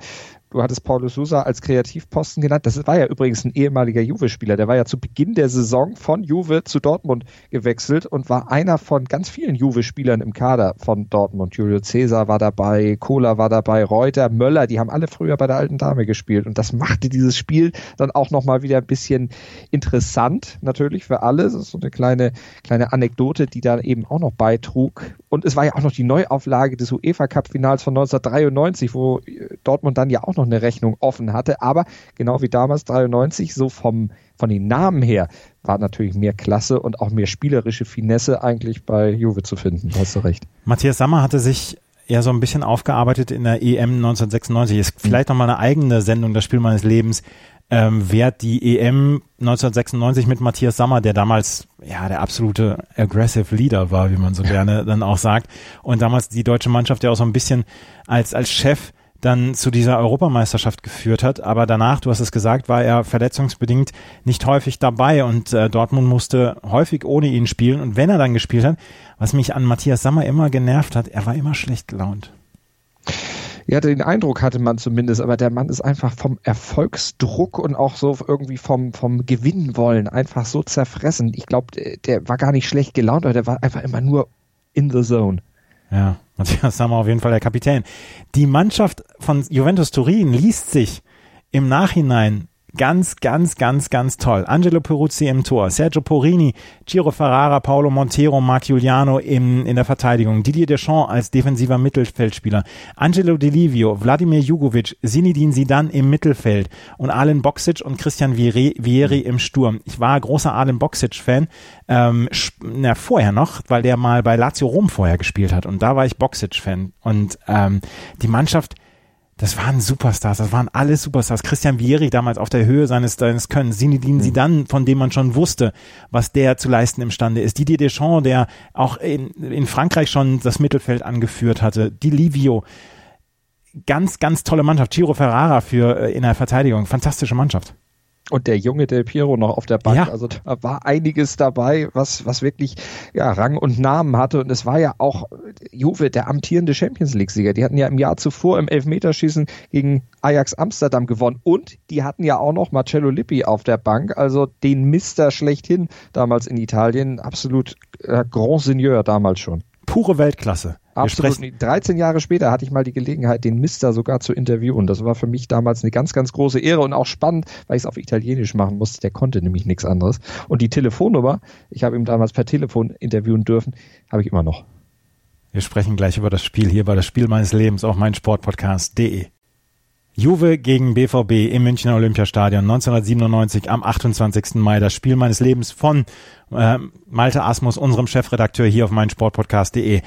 Du hattest Paulo Sousa als Kreativposten genannt. Das war ja übrigens ein ehemaliger Juve-Spieler. Der war ja zu Beginn der Saison von Juve zu Dortmund gewechselt und war einer von ganz vielen Juve-Spielern im Kader von Dortmund. Julio Cesar war dabei, Kohler war dabei, Reuter, Möller, die haben alle früher bei der alten Dame gespielt. Und das machte dieses Spiel dann auch nochmal wieder ein bisschen interessant, natürlich für alle. Das ist so eine kleine, kleine Anekdote, die da eben auch noch beitrug. Und es war ja auch noch die Neuauflage des UEFA-Cup-Finals von 1993, wo Dortmund dann ja auch noch noch eine Rechnung offen hatte. Aber genau wie damals 93, so vom, von den Namen her, war natürlich mehr Klasse und auch mehr spielerische Finesse eigentlich bei Juve zu finden. Hast du recht. Matthias Sammer hatte sich ja so ein bisschen aufgearbeitet in der EM 1996. Ist vielleicht nochmal eine eigene Sendung, das Spiel meines Lebens, ähm, wer die EM 1996 mit Matthias Sammer, der damals ja der absolute aggressive Leader war, wie man so gerne dann auch sagt, und damals die deutsche Mannschaft ja auch so ein bisschen als als Chef dann zu dieser Europameisterschaft geführt hat. Aber danach, du hast es gesagt, war er verletzungsbedingt nicht häufig dabei und äh, Dortmund musste häufig ohne ihn spielen. Und wenn er dann gespielt hat, was mich an Matthias Sammer immer genervt hat, er war immer schlecht gelaunt. Ja, den Eindruck hatte man zumindest, aber der Mann ist einfach vom Erfolgsdruck und auch so irgendwie vom, vom Gewinnwollen einfach so zerfressen. Ich glaube, der, der war gar nicht schlecht gelaunt, aber der war einfach immer nur in the zone. Ja, Matthias Sammer auf jeden Fall der Kapitän. Die Mannschaft von Juventus Turin liest sich im Nachhinein Ganz, ganz, ganz, ganz toll. Angelo Peruzzi im Tor, Sergio Porini, Giro Ferrara, Paolo Montero, Marc Giuliano in, in der Verteidigung, Didier Deschamps als defensiver Mittelfeldspieler, Angelo Delivio, Wladimir Jugovic, Sinidin Sidan im Mittelfeld und Alen Boksic und Christian Vieri, im Sturm. Ich war großer Alen Boksic-Fan, ähm, na, vorher noch, weil der mal bei Lazio Rom vorher gespielt hat und da war ich Boksic-Fan. Und ähm, die Mannschaft das waren Superstars, das waren alles Superstars. Christian Vieri damals auf der Höhe seines, seines Könnens, Zinedine mhm. Zidane, von dem man schon wusste, was der zu leisten imstande ist. Didier Deschamps, der auch in, in Frankreich schon das Mittelfeld angeführt hatte. Di Livio, ganz, ganz tolle Mannschaft. Giro Ferrara für äh, in der Verteidigung, fantastische Mannschaft. Und der junge Del Piero noch auf der Bank. Ja. Also da war einiges dabei, was, was wirklich ja, Rang und Namen hatte. Und es war ja auch Juve, der amtierende Champions League-Sieger. Die hatten ja im Jahr zuvor im Elfmeterschießen gegen Ajax Amsterdam gewonnen. Und die hatten ja auch noch Marcello Lippi auf der Bank, also den Mister schlechthin damals in Italien. Absolut äh, Grand Seigneur damals schon. Pure Weltklasse. Absolut. 13 Jahre später hatte ich mal die Gelegenheit, den Mister sogar zu interviewen. Das war für mich damals eine ganz, ganz große Ehre und auch spannend, weil ich es auf Italienisch machen musste. Der konnte nämlich nichts anderes. Und die Telefonnummer, ich habe ihn damals per Telefon interviewen dürfen, habe ich immer noch. Wir sprechen gleich über das Spiel hier bei das Spiel meines Lebens auf meinsportpodcast.de. Juve gegen BVB im Münchner Olympiastadion 1997 am 28. Mai. Das Spiel meines Lebens von äh, Malte Asmus, unserem Chefredakteur hier auf meinsportpodcast.de.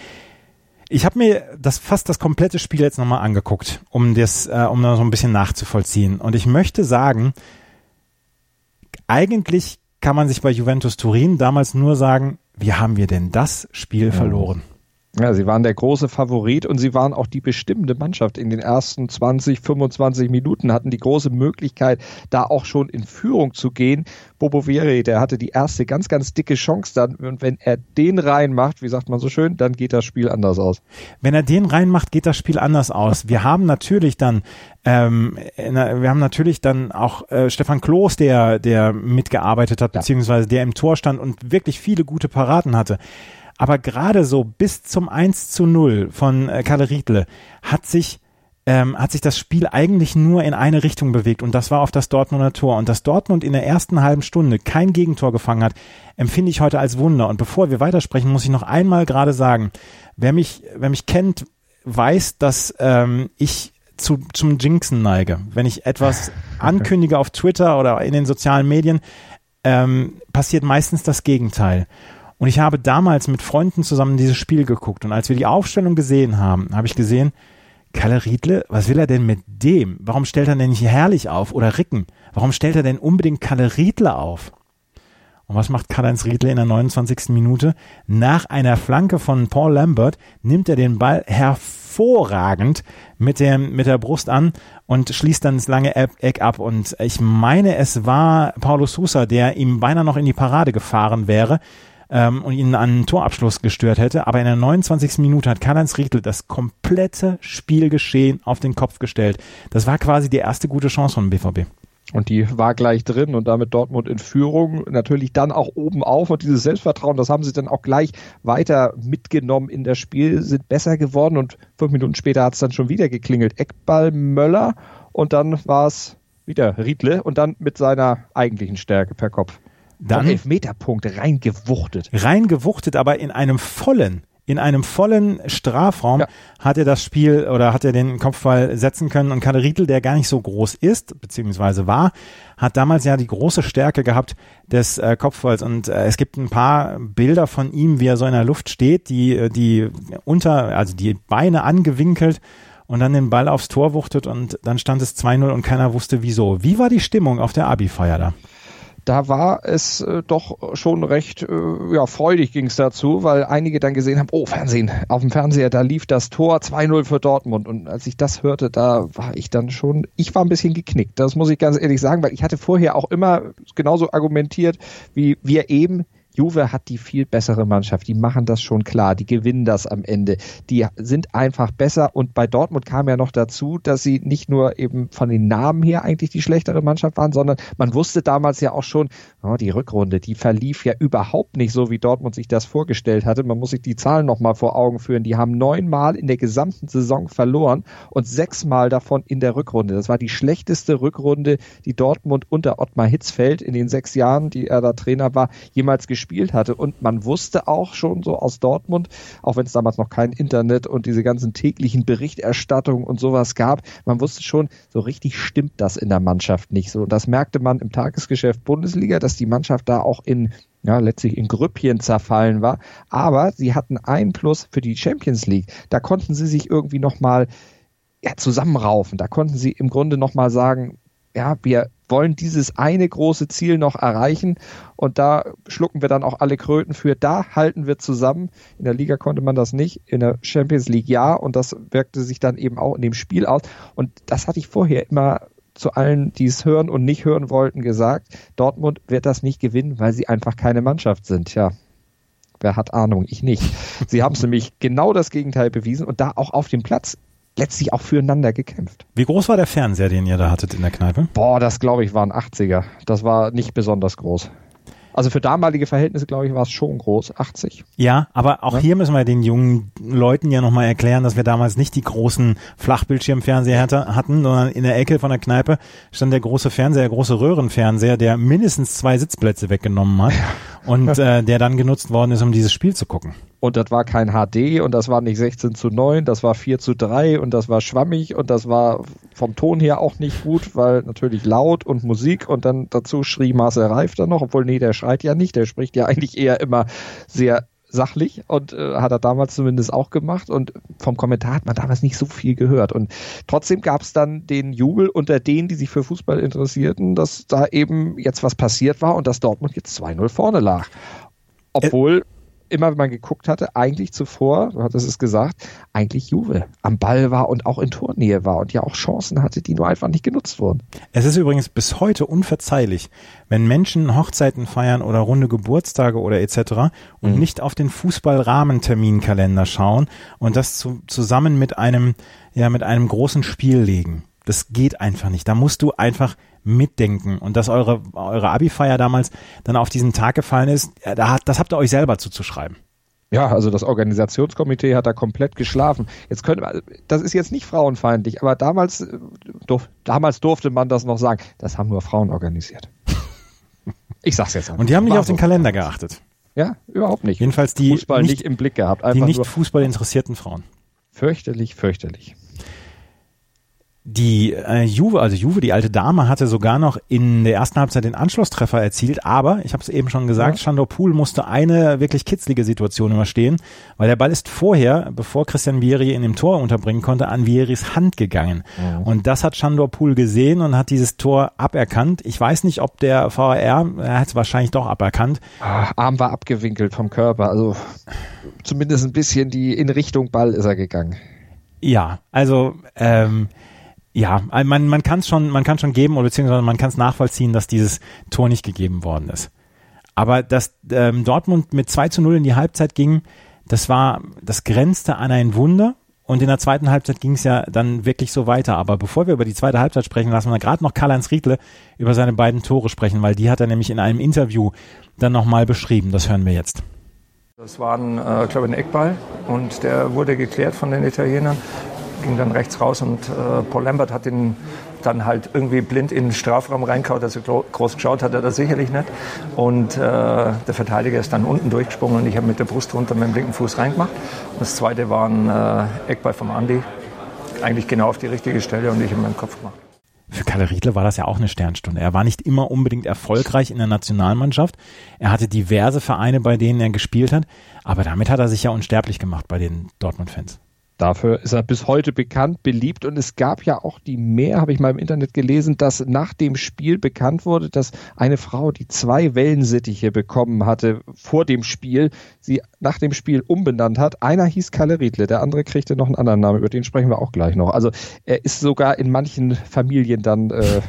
Ich habe mir das fast das komplette Spiel jetzt nochmal angeguckt, um das, äh, um da so ein bisschen nachzuvollziehen. Und ich möchte sagen, eigentlich kann man sich bei Juventus Turin damals nur sagen, wie haben wir denn das Spiel ja. verloren? Ja, sie waren der große Favorit und sie waren auch die bestimmende Mannschaft. In den ersten 20, 25 Minuten hatten die große Möglichkeit, da auch schon in Führung zu gehen. Bobo Vieri, der hatte die erste ganz, ganz dicke Chance dann. Und wenn er den reinmacht, wie sagt man so schön, dann geht das Spiel anders aus. Wenn er den reinmacht, geht das Spiel anders aus. Wir haben natürlich dann, ähm, wir haben natürlich dann auch äh, Stefan Kloß, der, der mitgearbeitet hat, ja. beziehungsweise der im Tor stand und wirklich viele gute Paraden hatte. Aber gerade so bis zum 1 zu 0 von äh, Kalle Riedle hat sich ähm, hat sich das Spiel eigentlich nur in eine Richtung bewegt und das war auf das Dortmunder Tor. Und dass Dortmund in der ersten halben Stunde kein Gegentor gefangen hat, empfinde ich heute als Wunder. Und bevor wir weitersprechen, muss ich noch einmal gerade sagen, wer mich, wer mich kennt, weiß, dass ähm, ich zu, zum Jinxen neige. Wenn ich etwas ankündige auf Twitter oder in den sozialen Medien, ähm, passiert meistens das Gegenteil. Und ich habe damals mit Freunden zusammen dieses Spiel geguckt. Und als wir die Aufstellung gesehen haben, habe ich gesehen, Kalle Riedle, was will er denn mit dem? Warum stellt er denn nicht herrlich auf? Oder Ricken? Warum stellt er denn unbedingt Kalle Riedle auf? Und was macht Karl-Heinz Riedle in der 29. Minute? Nach einer Flanke von Paul Lambert nimmt er den Ball hervorragend mit, dem, mit der Brust an und schließt dann das lange Eck ab. Und ich meine, es war Paulo Sousa, der ihm beinahe noch in die Parade gefahren wäre ähm, und ihn an einen Torabschluss gestört hätte. Aber in der 29. Minute hat Karl-Heinz Riedl das komplette Spielgeschehen auf den Kopf gestellt. Das war quasi die erste gute Chance von BVB. Und die war gleich drin und damit Dortmund in Führung. Natürlich dann auch oben auf und dieses Selbstvertrauen, das haben sie dann auch gleich weiter mitgenommen in das Spiel, sind besser geworden und fünf Minuten später hat es dann schon wieder geklingelt. Eckball Möller und dann war es wieder Riedle und dann mit seiner eigentlichen Stärke per Kopf. Dann Elfmeterpunkt reingewuchtet. Reingewuchtet, aber in einem vollen, in einem vollen Strafraum ja. hat er das Spiel oder hat er den Kopfball setzen können und Kalle Riedl, der gar nicht so groß ist, beziehungsweise war, hat damals ja die große Stärke gehabt des äh, Kopfballs und äh, es gibt ein paar Bilder von ihm, wie er so in der Luft steht, die, äh, die unter, also die Beine angewinkelt und dann den Ball aufs Tor wuchtet und dann stand es 2-0 und keiner wusste wieso. Wie war die Stimmung auf der Abi-Feier da? Da war es äh, doch schon recht äh, ja, freudig ging es dazu, weil einige dann gesehen haben, oh Fernsehen, auf dem Fernseher, da lief das Tor 2-0 für Dortmund. Und als ich das hörte, da war ich dann schon, ich war ein bisschen geknickt. Das muss ich ganz ehrlich sagen, weil ich hatte vorher auch immer genauso argumentiert wie wir eben, Juve hat die viel bessere Mannschaft. Die machen das schon klar. Die gewinnen das am Ende. Die sind einfach besser. Und bei Dortmund kam ja noch dazu, dass sie nicht nur eben von den Namen her eigentlich die schlechtere Mannschaft waren, sondern man wusste damals ja auch schon, oh, die Rückrunde, die verlief ja überhaupt nicht so, wie Dortmund sich das vorgestellt hatte. Man muss sich die Zahlen nochmal vor Augen führen. Die haben neunmal in der gesamten Saison verloren und sechsmal davon in der Rückrunde. Das war die schlechteste Rückrunde, die Dortmund unter Ottmar Hitzfeld in den sechs Jahren, die er da Trainer war, jemals gespielt gespielt hatte. Und man wusste auch schon so aus Dortmund, auch wenn es damals noch kein Internet und diese ganzen täglichen Berichterstattungen und sowas gab, man wusste schon, so richtig stimmt das in der Mannschaft nicht so. Und das merkte man im Tagesgeschäft Bundesliga, dass die Mannschaft da auch in ja, letztlich in Grüppchen zerfallen war. Aber sie hatten ein Plus für die Champions League. Da konnten sie sich irgendwie nochmal ja, zusammenraufen. Da konnten sie im Grunde nochmal sagen, ja, wir wollen dieses eine große Ziel noch erreichen und da schlucken wir dann auch alle Kröten für. Da halten wir zusammen. In der Liga konnte man das nicht, in der Champions League ja und das wirkte sich dann eben auch in dem Spiel aus und das hatte ich vorher immer zu allen, die es hören und nicht hören wollten, gesagt. Dortmund wird das nicht gewinnen, weil sie einfach keine Mannschaft sind. Ja, wer hat Ahnung? Ich nicht. Sie haben es nämlich genau das Gegenteil bewiesen und da auch auf dem Platz letztlich auch füreinander gekämpft. Wie groß war der Fernseher, den ihr da hattet in der Kneipe? Boah, das glaube ich waren 80er. Das war nicht besonders groß. Also für damalige Verhältnisse, glaube ich, war es schon groß, 80. Ja, aber auch ja? hier müssen wir den jungen Leuten ja nochmal erklären, dass wir damals nicht die großen Flachbildschirmfernseher hatten, sondern in der Ecke von der Kneipe stand der große Fernseher, der große Röhrenfernseher, der mindestens zwei Sitzplätze weggenommen hat und äh, der dann genutzt worden ist, um dieses Spiel zu gucken. Und das war kein HD und das war nicht 16 zu 9, das war 4 zu 3 und das war schwammig und das war vom Ton her auch nicht gut, weil natürlich laut und Musik und dann dazu schrie Marcel Reif dann noch, obwohl nee, der schreit ja nicht, der spricht ja eigentlich eher immer sehr sachlich und äh, hat er damals zumindest auch gemacht und vom Kommentar hat man damals nicht so viel gehört und trotzdem gab es dann den Jubel unter denen, die sich für Fußball interessierten, dass da eben jetzt was passiert war und dass Dortmund jetzt 2-0 vorne lag. Obwohl immer wenn man geguckt hatte, eigentlich zuvor, du hattest es gesagt, eigentlich Juve am Ball war und auch in Tornähe war und ja auch Chancen hatte, die nur einfach nicht genutzt wurden. Es ist übrigens bis heute unverzeihlich, wenn Menschen Hochzeiten feiern oder runde Geburtstage oder etc. und mhm. nicht auf den Fußballrahmenterminkalender schauen und das zu, zusammen mit einem, ja, mit einem großen Spiel legen. Das geht einfach nicht. Da musst du einfach mitdenken. Und dass eure, eure Abi-Feier damals dann auf diesen Tag gefallen ist, das habt ihr euch selber zuzuschreiben. Ja, also das Organisationskomitee hat da komplett geschlafen. Jetzt könnte das ist jetzt nicht frauenfeindlich, aber damals, äh, durf, damals durfte man das noch sagen. Das haben nur Frauen organisiert. Ich sag's jetzt einfach. Und die haben nicht auf den Kalender geachtet. Ja, überhaupt nicht. Jedenfalls die Fußball nicht, nicht im Blick gehabt. Einfach die nicht Fußball interessierten Frauen. Fürchterlich, fürchterlich. Die äh, Juve, also Juve, die alte Dame, hatte sogar noch in der ersten Halbzeit den Anschlusstreffer erzielt, aber ich habe es eben schon gesagt, ja. Chandor Pool musste eine wirklich kitzlige Situation überstehen, weil der Ball ist vorher, bevor Christian Vieri in dem Tor unterbringen konnte, an Vieris Hand gegangen. Ja. Und das hat Chandor Pool gesehen und hat dieses Tor aberkannt. Ich weiß nicht, ob der VAR, er hat es wahrscheinlich doch aberkannt. Ach, Arm war abgewinkelt vom Körper, also zumindest ein bisschen die in Richtung Ball ist er gegangen. Ja, also ähm, ja, man, man kann es schon, man kann schon geben oder beziehungsweise man kann es nachvollziehen, dass dieses Tor nicht gegeben worden ist. Aber dass ähm, Dortmund mit 2 zu 0 in die Halbzeit ging, das war, das grenzte an ein Wunder. Und in der zweiten Halbzeit ging es ja dann wirklich so weiter. Aber bevor wir über die zweite Halbzeit sprechen, lassen wir gerade noch Karl-Heinz Riedle über seine beiden Tore sprechen, weil die hat er nämlich in einem Interview dann nochmal beschrieben. Das hören wir jetzt. Das war ein, äh, glaube ich, ein Eckball und der wurde geklärt von den Italienern ging dann rechts raus und äh, Paul Lambert hat ihn dann halt irgendwie blind in den Strafraum reinkaut. Also groß geschaut hat er das sicherlich nicht. Und äh, der Verteidiger ist dann unten durchgesprungen und ich habe mit der Brust runter mit dem linken Fuß reingemacht. Das zweite war ein äh, Eckball vom Andi. Eigentlich genau auf die richtige Stelle und ich in meinem Kopf gemacht. Für Kalle Riedle war das ja auch eine Sternstunde. Er war nicht immer unbedingt erfolgreich in der Nationalmannschaft. Er hatte diverse Vereine, bei denen er gespielt hat. Aber damit hat er sich ja unsterblich gemacht bei den Dortmund-Fans. Dafür ist er bis heute bekannt, beliebt und es gab ja auch die mehr, habe ich mal im Internet gelesen, dass nach dem Spiel bekannt wurde, dass eine Frau, die zwei Wellensittiche bekommen hatte vor dem Spiel, sie nach dem Spiel umbenannt hat. Einer hieß Kalle Riedle, der andere kriegte noch einen anderen Namen, über den sprechen wir auch gleich noch. Also er ist sogar in manchen Familien dann äh,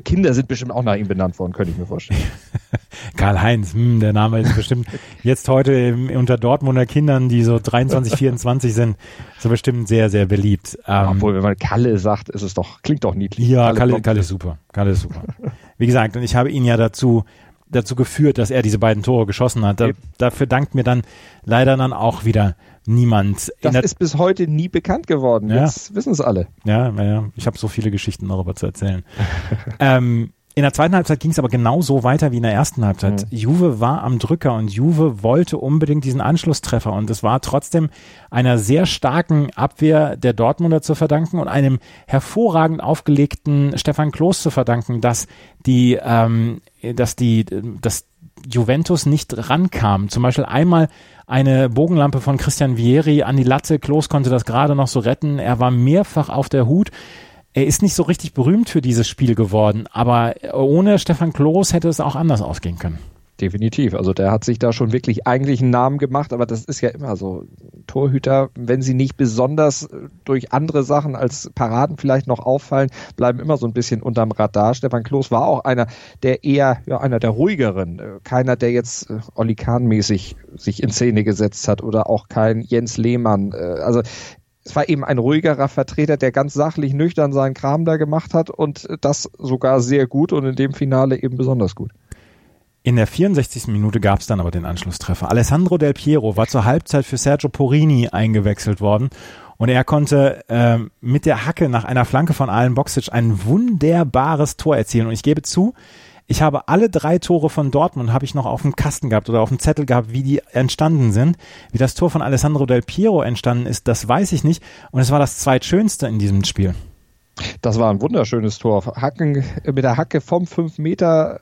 Kinder sind bestimmt auch nach ihm benannt worden, könnte ich mir vorstellen. Karl-Heinz, hm, der Name ist bestimmt jetzt heute im, unter Dortmunder Kindern, die so 23, 24 sind, so bestimmt sehr, sehr beliebt. Ähm, Obwohl, wenn man Kalle sagt, ist es doch, klingt doch niedlich. Ja, Kalle, Kalle, Kalle ist super. Kalle ist super. Wie gesagt, und ich habe ihn ja dazu dazu geführt, dass er diese beiden Tore geschossen hat. Da, dafür dankt mir dann leider dann auch wieder niemand. Das ist bis heute nie bekannt geworden. Ja. Jetzt wissen es alle. Ja, ja, ich habe so viele Geschichten darüber zu erzählen. ähm, in der zweiten Halbzeit ging es aber genauso weiter wie in der ersten Halbzeit. Mhm. Juve war am Drücker und Juve wollte unbedingt diesen Anschlusstreffer und es war trotzdem einer sehr starken Abwehr der Dortmunder zu verdanken und einem hervorragend aufgelegten Stefan Klos zu verdanken, dass die, ähm, dass die, dass Juventus nicht rankam. Zum Beispiel einmal eine Bogenlampe von Christian Vieri an die Latte. Klos konnte das gerade noch so retten. Er war mehrfach auf der Hut er ist nicht so richtig berühmt für dieses Spiel geworden, aber ohne Stefan Klos hätte es auch anders ausgehen können. Definitiv. Also der hat sich da schon wirklich eigentlich einen Namen gemacht, aber das ist ja immer so. Torhüter, wenn sie nicht besonders durch andere Sachen als Paraden vielleicht noch auffallen, bleiben immer so ein bisschen unterm Radar. Stefan Klos war auch einer der eher, ja, einer der ruhigeren. Keiner, der jetzt äh, Olli Kahn-mäßig sich in Szene gesetzt hat oder auch kein Jens Lehmann. Äh, also es war eben ein ruhigerer Vertreter, der ganz sachlich nüchtern seinen Kram da gemacht hat und das sogar sehr gut und in dem Finale eben besonders gut. In der 64. Minute gab es dann aber den Anschlusstreffer. Alessandro Del Piero war zur Halbzeit für Sergio Porini eingewechselt worden und er konnte äh, mit der Hacke nach einer Flanke von Alen Boxic ein wunderbares Tor erzielen. Und ich gebe zu, ich habe alle drei Tore von Dortmund habe ich noch auf dem Kasten gehabt oder auf dem Zettel gehabt, wie die entstanden sind. Wie das Tor von Alessandro Del Piero entstanden ist, das weiß ich nicht. Und es war das zweitschönste in diesem Spiel. Das war ein wunderschönes Tor. Hacken, mit der Hacke vom 5 Meter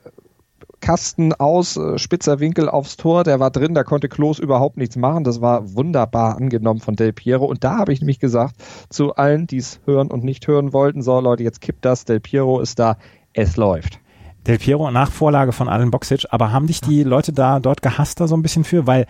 Kasten aus, äh, spitzer Winkel aufs Tor, der war drin, da konnte Klos überhaupt nichts machen. Das war wunderbar angenommen von Del Piero. Und da habe ich nämlich gesagt, zu allen, die es hören und nicht hören wollten, so Leute, jetzt kippt das, Del Piero ist da, es läuft. Del Piero nach Vorlage von Alan Boxic, aber haben dich die Leute da dort gehasst da so ein bisschen für? Weil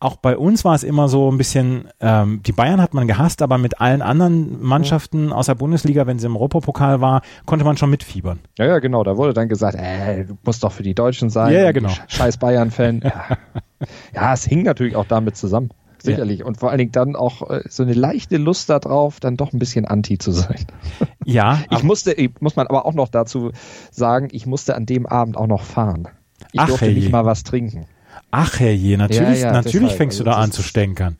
auch bei uns war es immer so ein bisschen, ähm, die Bayern hat man gehasst, aber mit allen anderen Mannschaften aus der Bundesliga, wenn sie im Europapokal war, konnte man schon mitfiebern. Ja, ja, genau. Da wurde dann gesagt, äh, du musst doch für die Deutschen sein. Ja, ja, genau. Scheiß Bayern-Fan. Ja. ja, es hing natürlich auch damit zusammen. Sicherlich. Ja. Und vor allen Dingen dann auch äh, so eine leichte Lust darauf, dann doch ein bisschen anti zu sein. Ja. Ich musste, muss man aber auch noch dazu sagen, ich musste an dem Abend auch noch fahren. Ich Ach, durfte hey. nicht mal was trinken. Ach herrje, natürlich, Ja, ja, natürlich deshalb. fängst du Also da das an zu stänkern.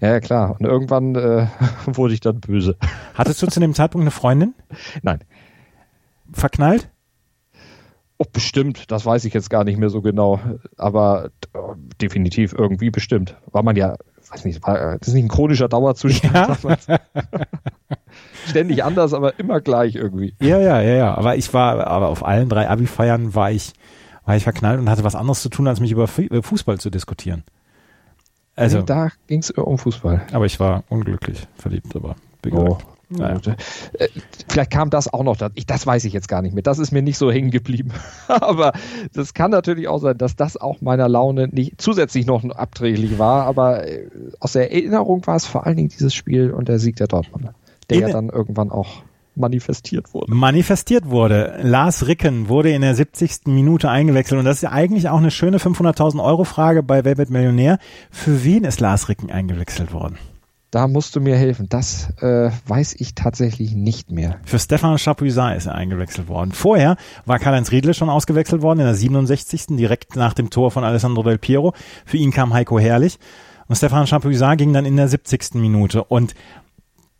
Ja, klar. Und irgendwann äh, wurde ich dann böse. Hattest du zu dem Zeitpunkt eine Freundin Nein. verknallt? Oh, bestimmt, das weiß ich jetzt gar nicht mehr so genau. Aber äh, definitiv irgendwie bestimmt. War man ja, weiß nicht, war, äh, das ist nicht ein chronischer Dauerzustand. Ja. Ständig anders, aber immer gleich irgendwie. Ja, ja, ja, ja. Aber ich war, aber auf allen drei Abi-Feiern war ich, war ich verknallt und hatte was anderes zu tun, als mich über über Fußball zu diskutieren. Also, da ging es um Fußball. aber ich war unglücklich verliebt, aber Oh. Naja. Äh, Vielleicht kam das auch noch, ich, das weiß ich jetzt gar nicht mehr. Das ist mir nicht so hängen geblieben. aber das kann natürlich auch sein, dass das auch meiner Laune nicht zusätzlich noch abträglich war. Aber äh, aus der Erinnerung war es vor allen Dingen dieses Spiel und der Sieg der Dortmunder, der ja In- dann irgendwann auch manifestiert wurde. manifestiert wurde. Lars Ricken wurde in der 70. Minute eingewechselt und das ist ja eigentlich auch eine schöne 500.000 Euro Frage bei Wer wird Millionär. Für wen ist Lars Ricken eingewechselt worden? Da musst du mir helfen. Das äh, weiß ich tatsächlich nicht mehr. Für Stefan Chapuisat ist er eingewechselt worden. Vorher war Karl-Heinz Riedle schon ausgewechselt worden in der 67. direkt nach dem Tor von Alessandro Del Piero. Für ihn kam Heiko Herrlich und Stefan Chapuisat ging dann in der 70. Minute und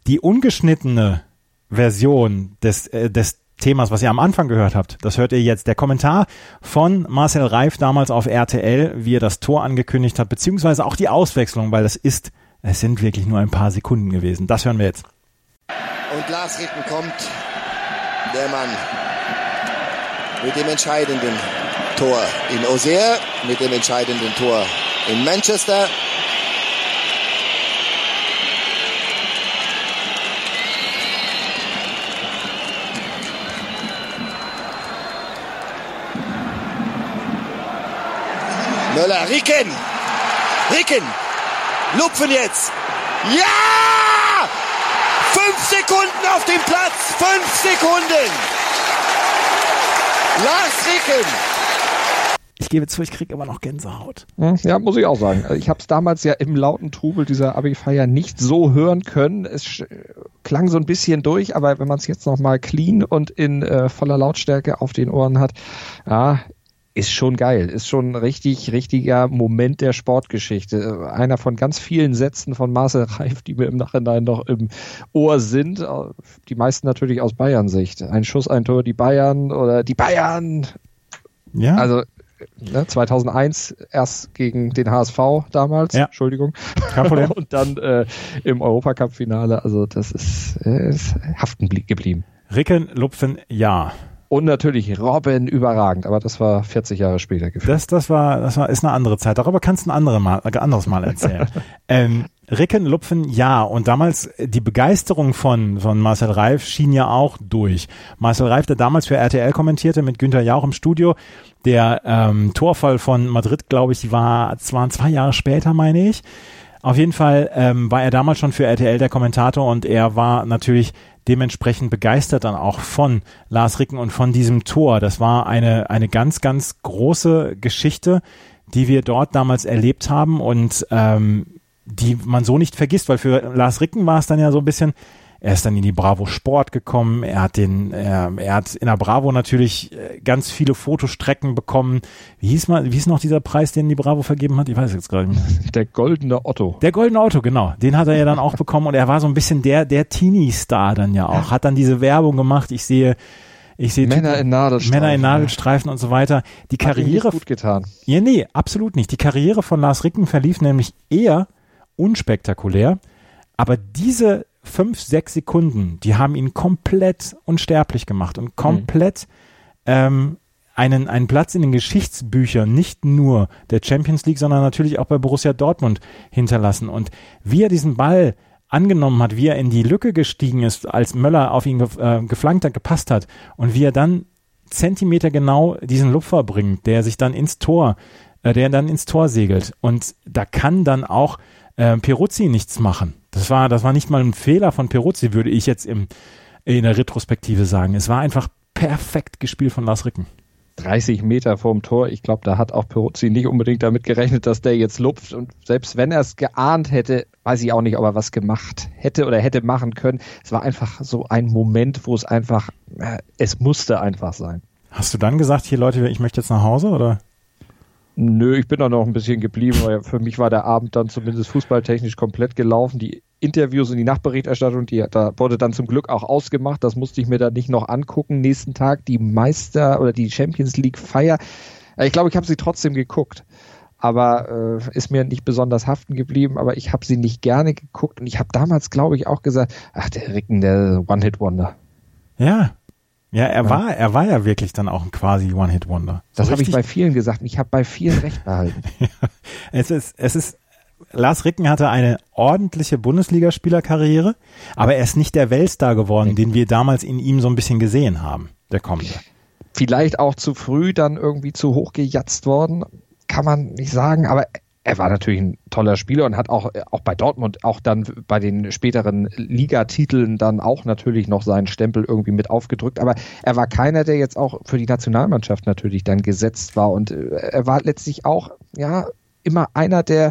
die ungeschnittene Version des, äh, des Themas, was ihr am Anfang gehört habt, das hört ihr jetzt. Der Kommentar von Marcel Reif damals auf RTL, wie er das Tor angekündigt hat, beziehungsweise auch die Auswechslung, weil das ist, es sind wirklich nur ein paar Sekunden gewesen. Das hören wir jetzt. Und Lars Ricken kommt, der Mann mit dem entscheidenden Tor in Auxerre, mit dem entscheidenden Tor in Manchester. Möller, Ricken! Ricken! Lupfen jetzt! Ja! Fünf Sekunden auf dem Platz! Fünf Sekunden! Lars Ricken! Ich gebe zu, ich kriege immer noch Gänsehaut. Ja, muss ich auch sagen. Also Ich habe es damals ja im lauten Trubel dieser Abi-Feier nicht so hören können. Es klang so ein bisschen durch, aber wenn man es jetzt nochmal clean und in äh, voller Lautstärke auf den Ohren hat, ja, ist schon geil. Ist schon ein richtig, richtiger Moment der Sportgeschichte. Äh, Einer von ganz vielen Sätzen von Marcel Reif, die mir im Nachhinein noch im Ohr sind. Äh, Die meisten natürlich aus Bayern-Sicht. Ein Schuss, ein Tor, die Bayern oder die Bayern. Ja, Also ne, 2001 erst gegen den HSV damals, Ja. Entschuldigung, und dann äh, im Europacup-Finale. Also das ist, äh, ist haften blie- geblieben. Ricken, Lupfen, ja. Und natürlich Robin überragend, aber das war 40 Jahre später gefühlt. Das, das war, das war, ist eine andere Zeit. Darüber kannst du ein andere Mal, ein anderes Mal erzählen. ähm, Ricken, Lupfen, ja. Und damals äh, die Begeisterung von, von Marcel Reif schien ja auch durch. Marcel Reif, der damals für RTL kommentierte mit Günther Jauch im Studio, der ähm, Torfall von Madrid, glaube ich, war, waren zwei Jahre später, meine ich. Auf jeden Fall ähm, war er damals schon für RTL der Kommentator und er war natürlich dementsprechend begeistert dann auch von Lars Ricken und von diesem Tor. Das war eine, eine ganz, ganz große Geschichte, die wir dort damals erlebt haben und ähm, die man so nicht vergisst, weil für Lars Ricken war es dann ja so ein bisschen, er ist dann in die Bravo Sport gekommen, er hat den, er, er hat in der Bravo natürlich äh, ganz viele Fotostrecken bekommen. Wie hieß mal, wie hieß noch dieser Preis, den die Bravo vergeben hat? Ich weiß jetzt gerade nicht mehr. Der goldene Otto. Der goldene Auto, genau. Den hat er ja dann auch bekommen und er war so ein bisschen der, der Teenie-Star dann ja auch. Hat dann diese Werbung gemacht. Ich sehe, ich sehe Männer in Nadelstreifen. Männer in Nadelstreifen und so weiter. Die Hat Karriere, gut getan. ja, nee, absolut nicht. Die Karriere von Lars Ricken verlief nämlich eher unspektakulär, aber diese fünf, sechs Sekunden, die haben ihn komplett unsterblich gemacht und komplett ähm, einen, einen Platz in den Geschichtsbüchern nicht nur der Champions League, sondern natürlich auch bei Borussia Dortmund hinterlassen. Und wie er diesen Ball angenommen hat, wie er in die Lücke gestiegen ist, als Möller auf ihn gef äh, geflankt hat, gepasst hat und wie er dann Zentimeter genau diesen Lupfer bringt, der sich dann ins Tor äh, der dann ins Tor segelt. Und da kann dann auch äh, Peruzzi nichts machen. Das war, das war nicht mal ein Fehler von Peruzzi, würde ich jetzt im, in der Retrospektive sagen. Es war einfach perfekt gespielt von Lars Ricken. 30 Meter vorm Tor. Ich glaube, da hat auch Peruzzi nicht unbedingt damit gerechnet, dass der jetzt lupft. Und selbst wenn er es geahnt hätte, weiß ich auch nicht, ob er was gemacht hätte oder hätte machen können. Es war einfach so ein Moment, wo es einfach, äh, es musste einfach sein. Hast du dann gesagt, hier Leute, ich möchte jetzt nach Hause oder? Nö, ich bin da noch ein bisschen geblieben, weil für mich war der Abend dann zumindest fußballtechnisch komplett gelaufen. Die Interviews und die Nachberichterstattung, die da wurde dann zum Glück auch ausgemacht. Das musste ich mir dann nicht noch angucken. Nächsten Tag die Meister oder die Champions League Feier. Ich glaube, ich habe sie trotzdem geguckt, aber äh, ist mir nicht besonders haften geblieben. Aber ich habe sie nicht gerne geguckt und ich habe damals, glaube ich, auch gesagt, ach der Ricken, der One-Hit-Wonder. Ja, ja, er ja. war, er war ja wirklich dann auch ein quasi One-Hit-Wonder. So das habe ich bei vielen gesagt. Ich habe bei vielen recht behalten. ja, es ist, es ist, Lars Ricken hatte eine ordentliche Bundesligaspielerkarriere, aber er ist nicht der Weltstar geworden, den wir damals in ihm so ein bisschen gesehen haben, der kommende. Vielleicht auch zu früh dann irgendwie zu hoch gejatzt worden, kann man nicht sagen, aber er war natürlich ein toller Spieler und hat auch, auch bei Dortmund auch dann bei den späteren Ligatiteln dann auch natürlich noch seinen Stempel irgendwie mit aufgedrückt. Aber er war keiner, der jetzt auch für die Nationalmannschaft natürlich dann gesetzt war. Und äh, er war letztlich auch, ja, immer einer, der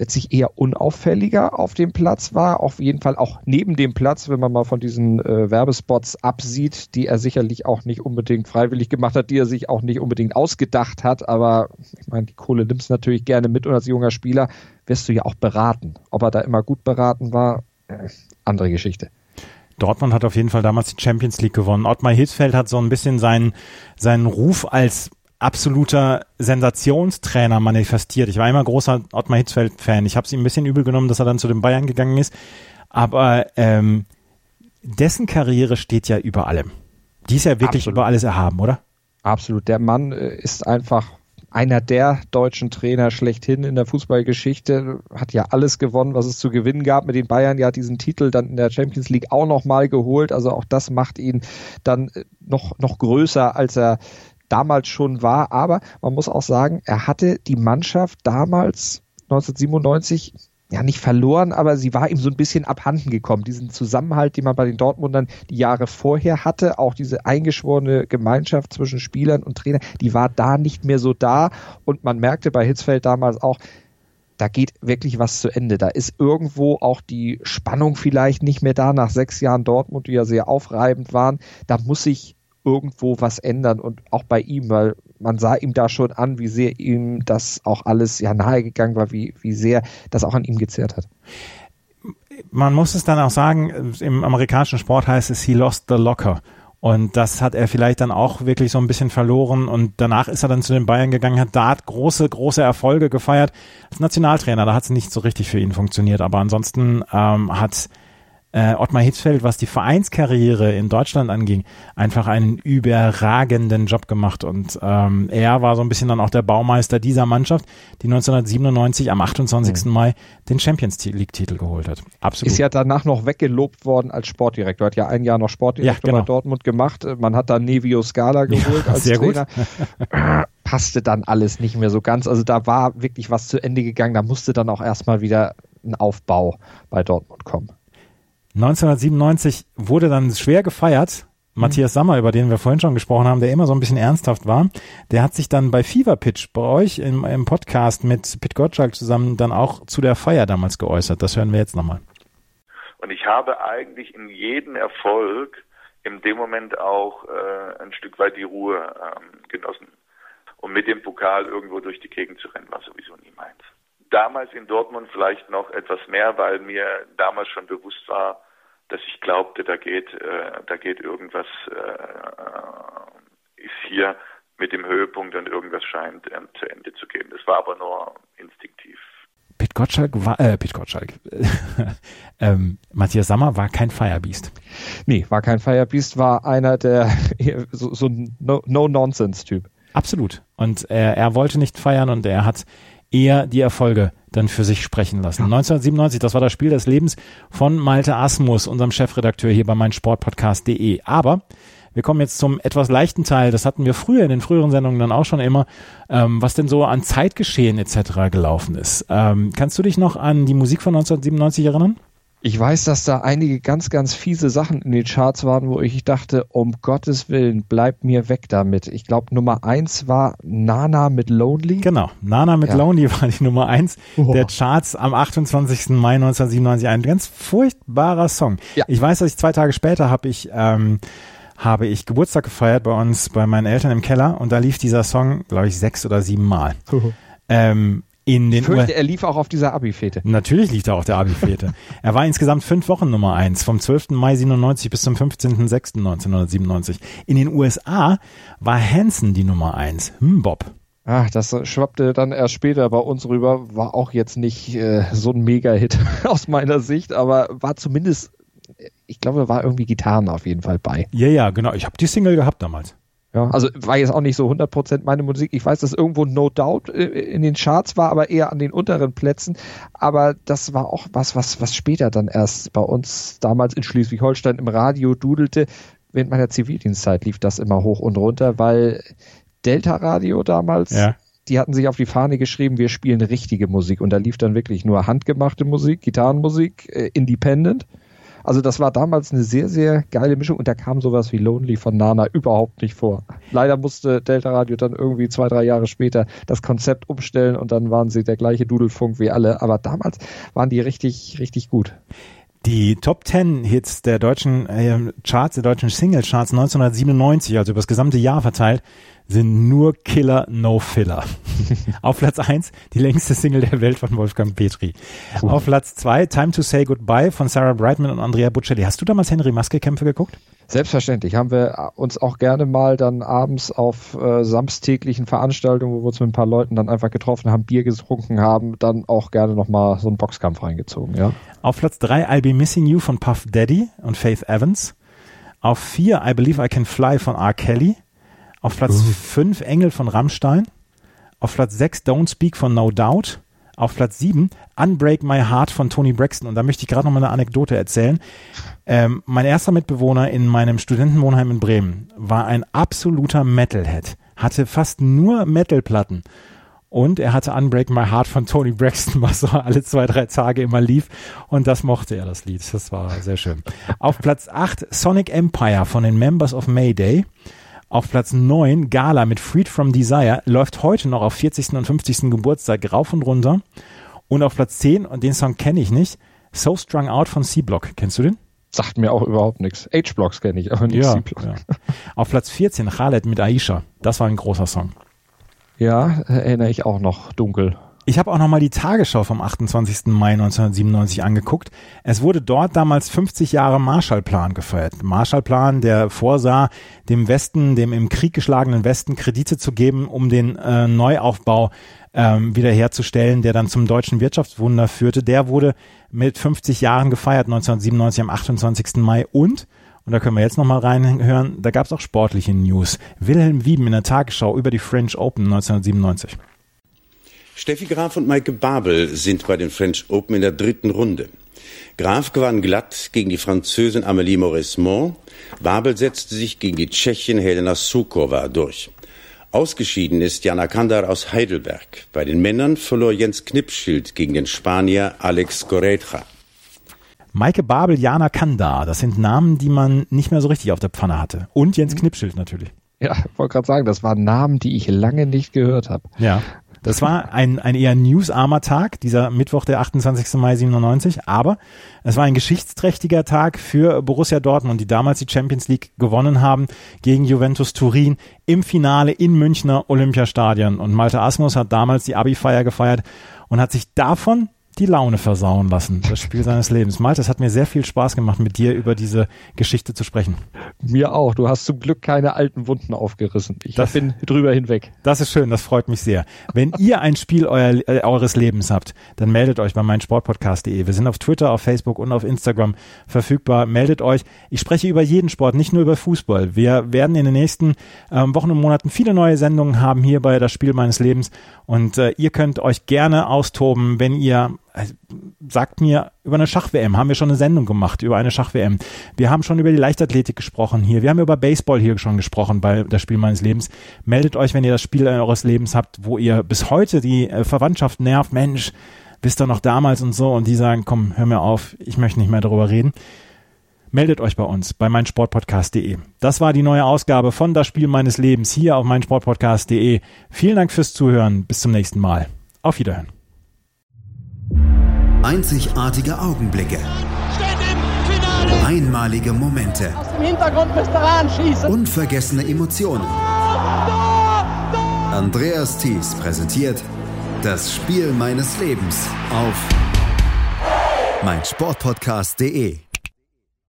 letztlich eher unauffälliger auf dem Platz war, auf jeden Fall auch neben dem Platz, wenn man mal von diesen äh, Werbespots absieht, die er sicherlich auch nicht unbedingt freiwillig gemacht hat, die er sich auch nicht unbedingt ausgedacht hat, aber ich meine, die Kohle nimmst du natürlich gerne mit und als junger Spieler wirst du ja auch beraten. Ob er da immer gut beraten war, äh, andere Geschichte. Dortmund hat auf jeden Fall damals die Champions League gewonnen. Ottmar Hitzfeld hat so ein bisschen seinen, seinen Ruf als absoluter Sensationstrainer manifestiert. Ich war immer großer Ottmar Hitzfeld-Fan. Ich habe es ihm ein bisschen übel genommen, dass er dann zu den Bayern gegangen ist. Aber ähm, dessen Karriere steht ja über allem. Die ist ja wirklich Absolut. über alles erhaben, oder? Absolut. Der Mann äh, ist einfach einer der deutschen Trainer schlechthin in der Fußballgeschichte, hat ja alles gewonnen, was es zu gewinnen gab mit den Bayern, ja diesen Titel dann in der Champions League auch nochmal geholt, also auch das macht ihn dann äh, noch, noch größer, als er damals schon war. Aber man muss auch sagen, er hatte die Mannschaft damals 1997 ja nicht verloren, aber sie war ihm so ein bisschen abhanden gekommen. Diesen Zusammenhalt, den man bei den Dortmundern die Jahre vorher hatte, auch diese eingeschworene Gemeinschaft zwischen Spielern und Trainer, die war da nicht mehr so da. Und man merkte bei Hitzfeld damals auch, da geht wirklich was zu Ende. Da ist irgendwo auch die Spannung vielleicht nicht mehr da nach sechs Jahren Dortmund, die ja sehr aufreibend waren. Da muss sich irgendwo was ändern und auch bei ihm, weil man sah ihm da schon an, wie sehr ihm das auch alles ja nahegegangen war, wie, wie sehr das auch an ihm gezehrt hat. Man muss es dann auch sagen, im amerikanischen Sport heißt es, he lost the locker. Und das hat er vielleicht dann auch wirklich so ein bisschen verloren. Und danach ist er dann zu den Bayern gegangen, hat da große, große Erfolge gefeiert. Als Nationaltrainer, da hat es nicht so richtig für ihn funktioniert. Aber ansonsten ähm, hat äh, Ottmar Hitzfeld, was die Vereinskarriere in Deutschland anging, einfach einen überragenden Job gemacht. Und ähm, er war so ein bisschen dann auch der Baumeister dieser Mannschaft, die 1997 am 28. Mhm. Mai den Champions League-Titel geholt hat. Absolut. Ist ja danach noch weggelobt worden als Sportdirektor. Hat ja ein Jahr noch Sportdirektor ja, genau. bei Dortmund gemacht. Man hat dann Nevio Scala geholt ja, als sehr Trainer. Gut. Passte dann alles nicht mehr so ganz. Also da war wirklich was zu Ende gegangen. Da musste dann auch erstmal wieder ein Aufbau bei Dortmund kommen. 1997 wurde dann schwer gefeiert. Matthias Sammer, über den wir vorhin schon gesprochen haben, der immer so ein bisschen ernsthaft war, der hat sich dann bei Fever Pitch bei euch im, im Podcast mit Pit Gottschalk zusammen dann auch zu der Feier damals geäußert. Das hören wir jetzt nochmal. Und ich habe eigentlich in jedem Erfolg in dem Moment auch äh, ein Stück weit die Ruhe ähm, genossen. Und mit dem Pokal irgendwo durch die Gegend zu rennen, war sowieso nie meins damals in Dortmund vielleicht noch etwas mehr, weil mir damals schon bewusst war, dass ich glaubte, da geht, äh, da geht irgendwas, äh, ist hier mit dem Höhepunkt und irgendwas scheint äh, zu Ende zu gehen. Das war aber nur instinktiv. Pit Gottschalk war, äh, Pit Gottschalk, ähm, Matthias Sammer war kein Firebeast. Nee, war kein Firebeast, war einer der, so, so ein No-Nonsense-Typ. Absolut. Und er, er wollte nicht feiern und er hat eher die Erfolge dann für sich sprechen lassen. 1997, das war das Spiel des Lebens von Malte Asmus, unserem Chefredakteur hier bei meinsportpodcast.de. Aber Wir kommen jetzt zum etwas leichten Teil. Das hatten wir früher in den früheren Sendungen dann auch schon immer, ähm, was denn so an Zeitgeschehen etc. gelaufen ist. Ähm, kannst du dich noch an die Musik von 1997 erinnern? Ich weiß, dass da einige ganz, ganz fiese Sachen in den Charts waren, wo ich dachte, um Gottes Willen, bleib mir weg damit. Ich glaube, Nummer eins war Nana mit Lonely. Genau, Nana mit ja. Lonely war die Nummer eins oh. der Charts am 28. Mai 1997. Ein ganz furchtbarer Song. Ja. Ich weiß, dass ich zwei Tage später habe ich ähm, habe ich Geburtstag gefeiert bei uns, bei meinen Eltern im Keller und da lief dieser Song, glaube ich, sechs oder sieben Mal. ähm, in den fürchte, er lief auch auf dieser Abi-Fete. Natürlich lief er auf der Abi-Fete. er war insgesamt fünf Wochen Nummer eins, vom 12. Mai 97 bis zum 15.06.1997. In den USA war Hanson die Nummer eins. Hm, Bob. Ach, das schwappte dann erst später bei uns rüber, war auch jetzt nicht äh, so ein Mega-Hit aus meiner Sicht, aber war zumindest, ich glaube, war irgendwie Gitarren auf jeden Fall bei. Ja, ja, genau. Ich habe die Single gehabt damals. Ja, also war jetzt auch nicht so 100% meine Musik. Ich weiß, dass irgendwo No Doubt äh, in den Charts war, aber eher an den unteren Plätzen. Aber das war auch was, was, was später dann erst bei uns damals in Schleswig-Holstein im Radio dudelte. Während meiner Zivildienstzeit lief das immer hoch und runter, weil Delta Radio damals, ja. die hatten sich auf die Fahne geschrieben, wir spielen richtige Musik. Und da lief dann wirklich nur handgemachte Musik, Gitarrenmusik, äh, Independent. Also das war damals eine sehr, sehr geile Mischung und da kam sowas wie Lonely von Nana überhaupt nicht vor. Leider musste Delta Radio dann irgendwie zwei, drei Jahre später das Konzept umstellen und dann waren sie der gleiche Dudelfunk wie alle. Aber damals waren die richtig, richtig gut. Die Top 10 Hits der deutschen äh, Charts, der deutschen Single Charts 1997, also über das gesamte Jahr verteilt, sind nur Killer, no Filler. Auf Platz 1 die längste Single der Welt von Wolfgang Petri. Cool. Auf Platz 2 Time to Say Goodbye von Sarah Brightman und Andrea Bocelli. Hast du damals Henry Maske Kämpfe geguckt? Selbstverständlich. Haben wir uns auch gerne mal dann abends auf äh, samstäglichen Veranstaltungen, wo wir uns mit ein paar Leuten dann einfach getroffen haben, Bier getrunken haben, dann auch gerne nochmal so einen Boxkampf reingezogen, ja. Auf Platz 3 I'll Be Missing You von Puff Daddy und Faith Evans. Auf 4 I Believe I Can Fly von R. Kelly. Auf Platz 5 uh. Engel von Rammstein. Auf Platz 6 Don't Speak von No Doubt. Auf Platz 7 Unbreak My Heart von Tony Braxton. Und da möchte ich gerade noch mal eine Anekdote erzählen. Ähm, mein erster Mitbewohner in meinem Studentenwohnheim in Bremen war ein absoluter Metalhead. Hatte fast nur Metalplatten. Und er hatte Unbreak My Heart von Tony Braxton, was so alle zwei, drei Tage immer lief. Und das mochte er, das Lied. Das war sehr schön. Auf Platz 8 Sonic Empire von den Members of Mayday. Auf Platz 9 Gala mit Freed from Desire läuft heute noch auf 40. und 50. Geburtstag rauf und runter. Und auf Platz 10, und den Song kenne ich nicht, So Strung Out von C-Block. Kennst du den? Sagt mir auch überhaupt nichts. H-Blocks kenne ich, aber nicht ja, C-Block. Ja. Auf Platz 14 Khaled mit Aisha. Das war ein großer Song. Ja, erinnere ich auch noch dunkel. Ich habe auch noch mal die Tagesschau vom 28. Mai 1997 angeguckt. Es wurde dort damals 50 Jahre Marshallplan gefeiert. Marshallplan, der vorsah, dem Westen, dem im Krieg geschlagenen Westen Kredite zu geben, um den äh, Neuaufbau ähm, wiederherzustellen, der dann zum deutschen Wirtschaftswunder führte. Der wurde mit 50 Jahren gefeiert, 1997 am 28. Mai und und da können wir jetzt nochmal reinhören, da gab es auch sportliche News. Wilhelm Wieben in der Tagesschau über die French Open 1997. Steffi Graf und Maike Babel sind bei den French Open in der dritten Runde. Graf gewann glatt gegen die Französin Amélie Mauresmo. Babel setzte sich gegen die Tschechin Helena Sukova durch. Ausgeschieden ist Jana Kandar aus Heidelberg. Bei den Männern verlor Jens Knipschild gegen den Spanier Alex Correja. Maike Babel, Jana Kandar, das sind Namen, die man nicht mehr so richtig auf der Pfanne hatte. Und Jens Knipschild natürlich. Ja, wollte gerade sagen, das waren Namen, die ich lange nicht gehört habe. Ja. Das war ein, ein eher newsarmer Tag, dieser Mittwoch, der 28. Mai 97, aber es war ein geschichtsträchtiger Tag für Borussia Dortmund, die damals die Champions League gewonnen haben gegen Juventus Turin im Finale in Münchner Olympiastadion. Und Malte Asmus hat damals die Abi-Feier gefeiert und hat sich davon die Laune versauen lassen, das Spiel seines Lebens. Malte, es hat mir sehr viel Spaß gemacht, mit dir über diese Geschichte zu sprechen. Mir auch. Du hast zum Glück keine alten Wunden aufgerissen. Ich das, bin drüber hinweg. Das ist schön, das freut mich sehr. Wenn ihr ein Spiel euer, äh, eures Lebens habt, dann meldet euch bei meinsportpodcast.de. Wir sind auf Twitter, auf Facebook und auf Instagram verfügbar. Meldet euch. Ich spreche über jeden Sport, nicht nur über Fußball. Wir werden in den nächsten ähm, Wochen und Monaten viele neue Sendungen haben hier bei das Spiel meines Lebens und äh, ihr könnt euch gerne austoben, wenn ihr sagt mir über eine Schach-WM, haben wir schon eine Sendung gemacht über eine Schach-WM. Wir haben schon über die Leichtathletik gesprochen hier. Wir haben über Baseball hier schon gesprochen bei das Spiel meines Lebens. Meldet euch, wenn ihr das Spiel eures Lebens habt, wo ihr bis heute die äh, Verwandtschaft nervt. Mensch, wisst ihr noch damals und so und die sagen, komm, hör mir auf, ich möchte nicht mehr darüber reden. Meldet euch bei uns bei meinsportpodcast.de. Das war die neue Ausgabe von Das Spiel meines Lebens hier auf meinsportpodcast.de. Vielen Dank fürs Zuhören. Bis zum nächsten Mal. Auf Wiederhören. Einzigartige Augenblicke. Einmalige Momente. Aus dem Hintergrund müsst ihr. Unvergessene Emotionen. Andreas Thies präsentiert das Spiel meines Lebens auf meinsportpodcast.de.